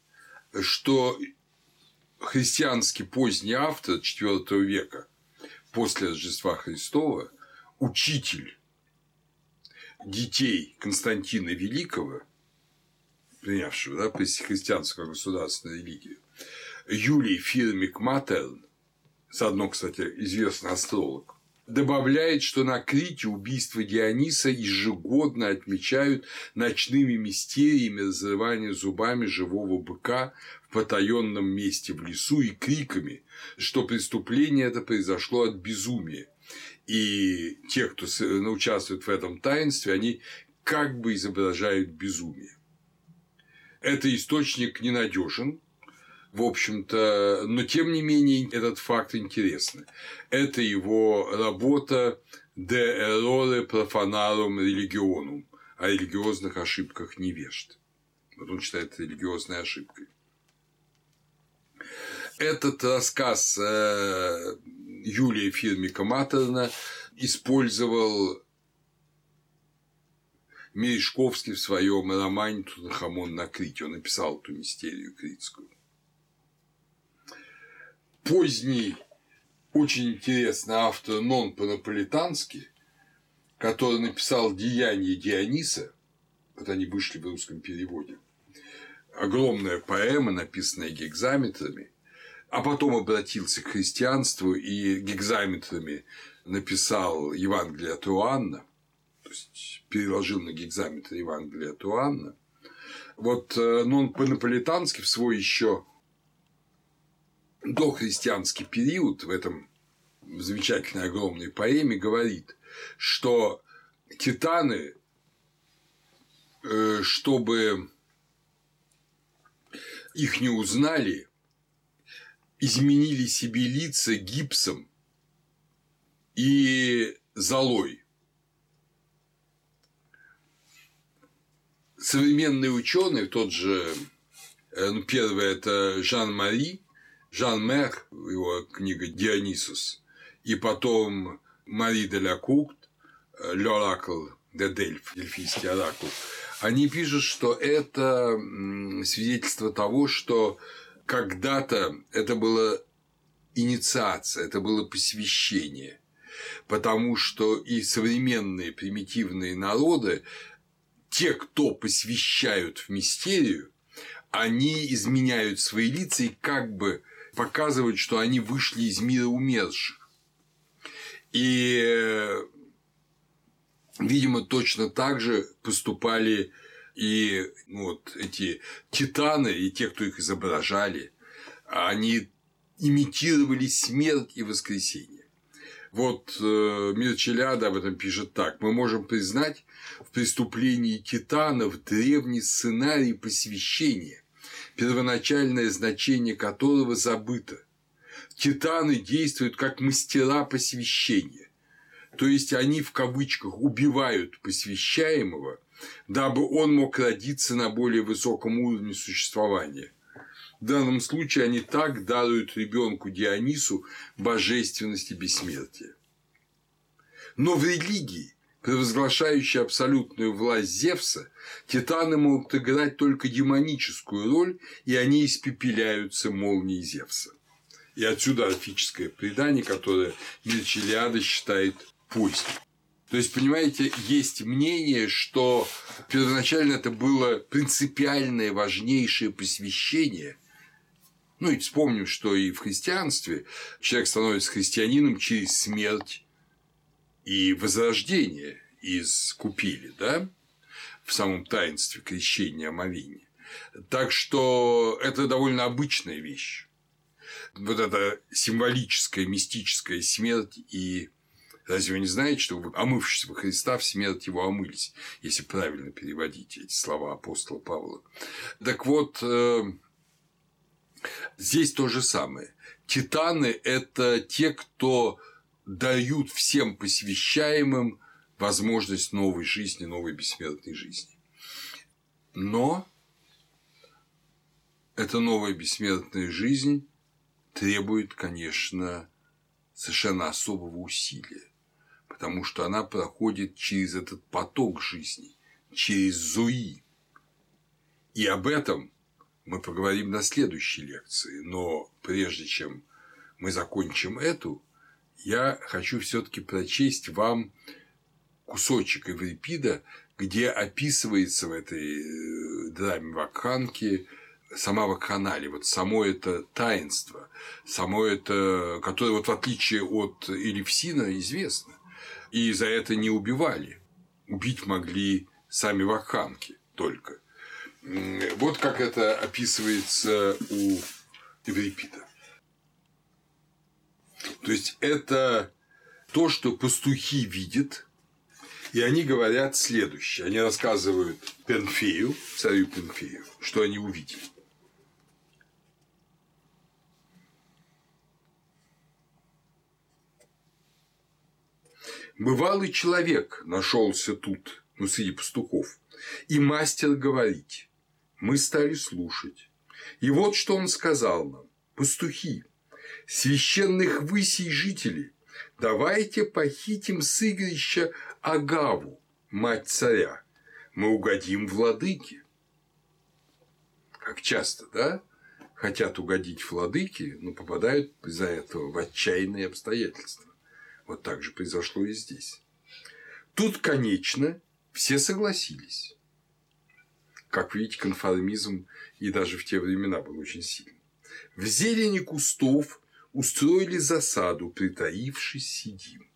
что христианский поздний автор IV века после Рождества Христова, учитель детей Константина Великого, принявшего да, христианскую государственную религию, Юлий Фирмик Матерн, заодно, кстати, известный астролог, добавляет, что на Крите убийство Диониса ежегодно отмечают ночными мистериями разрывания зубами живого быка в потаенном месте в лесу и криками, что преступление это произошло от безумия. И те, кто участвует в этом таинстве, они как бы изображают безумие. Это источник ненадежен, в общем-то, но тем не менее этот факт интересный. Это его работа «De errore profanarum religionum» о религиозных ошибках невежд. Вот он считает это религиозной ошибкой. Этот рассказ э, Юлия Фирмика Матерна использовал Мережковский в своем романе «Тутанхамон на Крите». Он написал эту мистерию критскую поздний, очень интересный автор Нон по-наполитански, который написал «Деяния Диониса», вот они вышли в русском переводе, огромная поэма, написанная гекзаметрами, а потом обратился к христианству и гекзаметрами написал Евангелие от Иоанна, есть переложил на гекзаметр Евангелие от Иоанна. Вот э, Нон по-наполитански в свой еще дохристианский период в этом замечательной огромной поэме говорит, что титаны, э, чтобы их не узнали, изменили себе лица гипсом и золой. Современные ученые, тот же, э, ну, первый это Жан-Мари, Жан Мер, его книга «Дионисус», и потом Мари де ла Курт, «L'Oracle де Дельф», «Дельфийский оракул», они пишут, что это свидетельство того, что когда-то это было инициация, это было посвящение, потому что и современные примитивные народы, те, кто посвящают в мистерию, они изменяют свои лица и как бы показывают, что они вышли из мира умерших. И, видимо, точно так же поступали и ну, вот эти титаны, и те, кто их изображали, они имитировали смерть и воскресение. Вот э, Мир Челяда об этом пишет так. Мы можем признать в преступлении титанов древний сценарий посвящения, первоначальное значение которого забыто. Титаны действуют как мастера посвящения, то есть они в кавычках убивают посвящаемого, дабы он мог родиться на более высоком уровне существования. В данном случае они так даруют ребенку Дионису божественность и бессмертие. Но в религии провозглашающий абсолютную власть Зевса, титаны могут играть только демоническую роль, и они испепеляются молнией Зевса. И отсюда орфическое предание, которое Мельчелиада считает поздним. То есть, понимаете, есть мнение, что первоначально это было принципиальное, важнейшее посвящение. Ну и вспомним, что и в христианстве человек становится христианином через смерть и возрождение из купили, да, в самом таинстве крещения омовения. Так что это довольно обычная вещь. Вот эта символическая, мистическая смерть и Разве вы не знаете, что вы, омывшись во Христа, в смерть его омылись, если правильно переводить эти слова апостола Павла? Так вот, э, здесь то же самое. Титаны – это те, кто дают всем посвящаемым возможность новой жизни, новой бессмертной жизни. Но эта новая бессмертная жизнь требует, конечно, совершенно особого усилия потому что она проходит через этот поток жизни, через Зуи. И об этом мы поговорим на следующей лекции. Но прежде чем мы закончим эту, я хочу все-таки прочесть вам кусочек Эврипида, где описывается в этой э, драме Вакханки сама вакханалия, вот само это таинство, само это, которое вот в отличие от Элевсина известно, и за это не убивали. Убить могли сами вакханки только. Вот как это описывается у Еврипида. То есть это то, что пастухи видят, и они говорят следующее. Они рассказывают Пенфею, царю Пенфею, что они увидели. Бывалый человек нашелся тут, ну, среди пастухов, и мастер говорить. Мы стали слушать. И вот что он сказал нам. Пастухи, священных высей жителей, давайте похитим с игрища Агаву, мать царя. Мы угодим владыке. Как часто, да? Хотят угодить владыке, но попадают из-за этого в отчаянные обстоятельства. Вот так же произошло и здесь. Тут, конечно, все согласились. Как видите, конформизм и даже в те времена был очень сильный. В зелени кустов устроили засаду, притаившись сидим.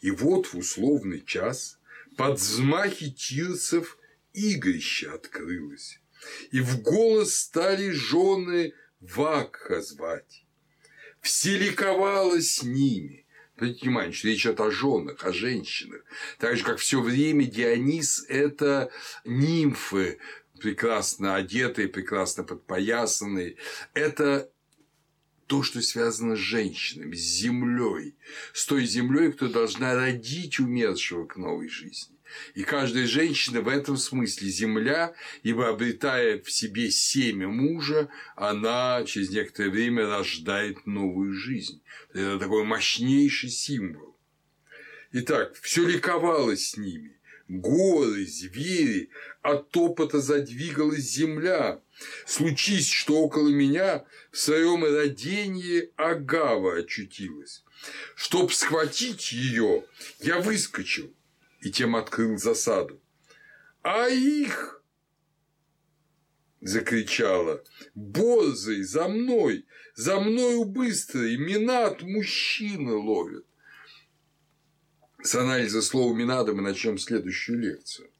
И вот в условный час под взмахи тирцев игрище открылось, и в голос стали жены Вакха звать. Все ликовало с ними, Обратите внимание, что речь идет о женах, о женщинах. Так же, как все время Дионис – это нимфы, прекрасно одетые, прекрасно подпоясанные. Это то, что связано с женщинами, с землей, с той землей, кто должна родить умершего к новой жизни. И каждая женщина в этом смысле земля, ибо обретая в себе семя мужа, она через некоторое время рождает новую жизнь. Это такой мощнейший символ. Итак, все ликовало с ними. Горы, звери, от топота задвигалась земля. Случись, что около меня в своем родении Агава очутилась. Чтоб схватить ее, я выскочил, и тем открыл засаду. А их закричала. Борзый, за мной, за мною быстро, Минат мужчина ловит. С анализа слова Минада мы начнем следующую лекцию.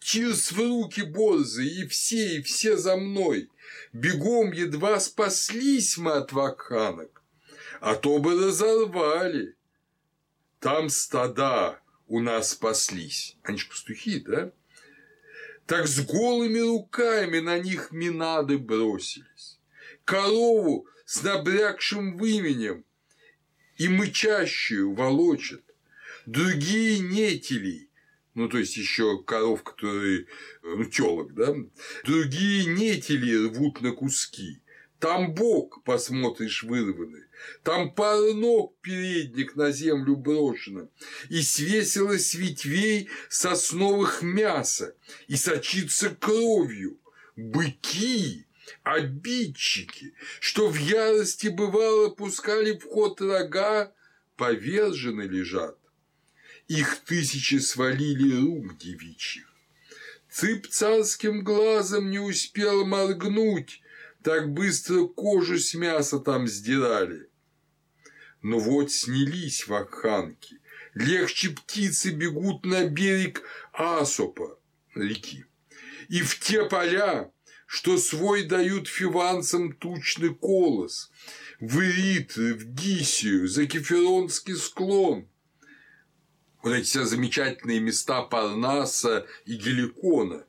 В руки борзы, и все, и все за мной. Бегом едва спаслись мы от вакханок, а то бы разорвали. Там стада, у нас спаслись. Они же пастухи, да? Так с голыми руками на них минады бросились. Корову с набрякшим выменем и мычащую волочат. Другие нетелей, ну, то есть еще коров, которые, ну, телок, да, другие нетели рвут на куски. Там бок, посмотришь, вырванный, там ног передник на землю брошено, и свесилось ветвей сосновых мяса, и сочится кровью. Быки, обидчики, что в ярости бывало пускали в ход рога, повержены лежат. Их тысячи свалили рук девичьих. Цып царским глазом не успел моргнуть, так быстро кожу с мяса там сдирали. Но вот снялись вакханки, легче птицы бегут на берег Асопа реки. И в те поля, что свой дают фиванцам тучный колос, в Ирит, в Гисию, за Кеферонский склон. Вот эти все замечательные места Парнаса и Геликона.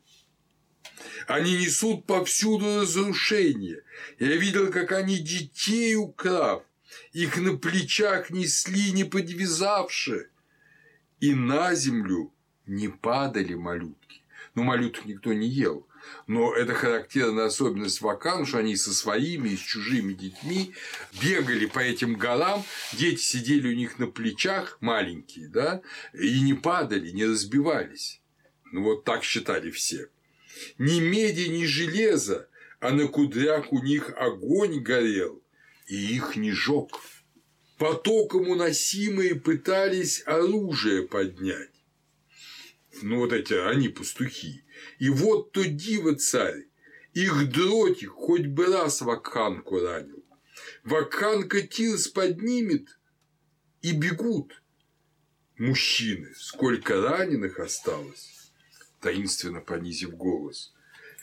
Они несут повсюду разрушение. Я видел, как они детей украв, их на плечах несли, не подвязавши, и на землю не падали малютки. Ну, малюток никто не ел, но это характерная особенность вакан, что они со своими и с чужими детьми бегали по этим горам, дети сидели у них на плечах, маленькие, да, и не падали, не разбивались. Ну, вот так считали все. Ни меди, ни железа, а на кудрях у них огонь горел, и их не жег. Потоком уносимые пытались оружие поднять. Ну, вот эти, они пастухи. И вот то диво царь, их дротик хоть бы раз вакханку ранил. Вакханка тирс поднимет, и бегут. Мужчины, сколько раненых осталось, таинственно понизив голос.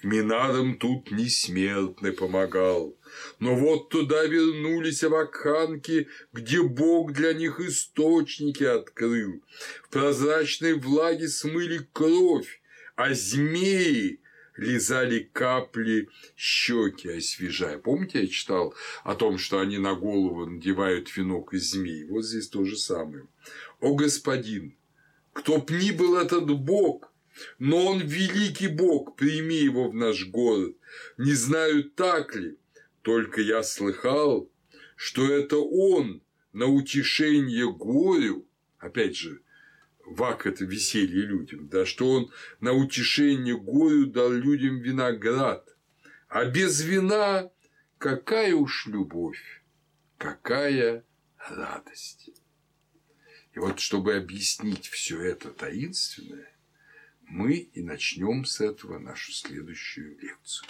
Минадам тут не смертный помогал, но вот туда вернулись вакханки, где Бог для них источники открыл. В прозрачной влаге смыли кровь, а змеи лизали капли щеки, освежая. Помните, я читал о том, что они на голову надевают венок из змей? Вот здесь то же самое. О, господин, кто б ни был этот Бог, но он великий Бог, прими его в наш город. Не знаю, так ли, только я слыхал, что это он на утешение горю, опять же, Вак – это веселье людям, да, что он на утешение горю дал людям виноград, а без вина какая уж любовь, какая радость. И вот чтобы объяснить все это таинственное, мы и начнем с этого нашу следующую лекцию.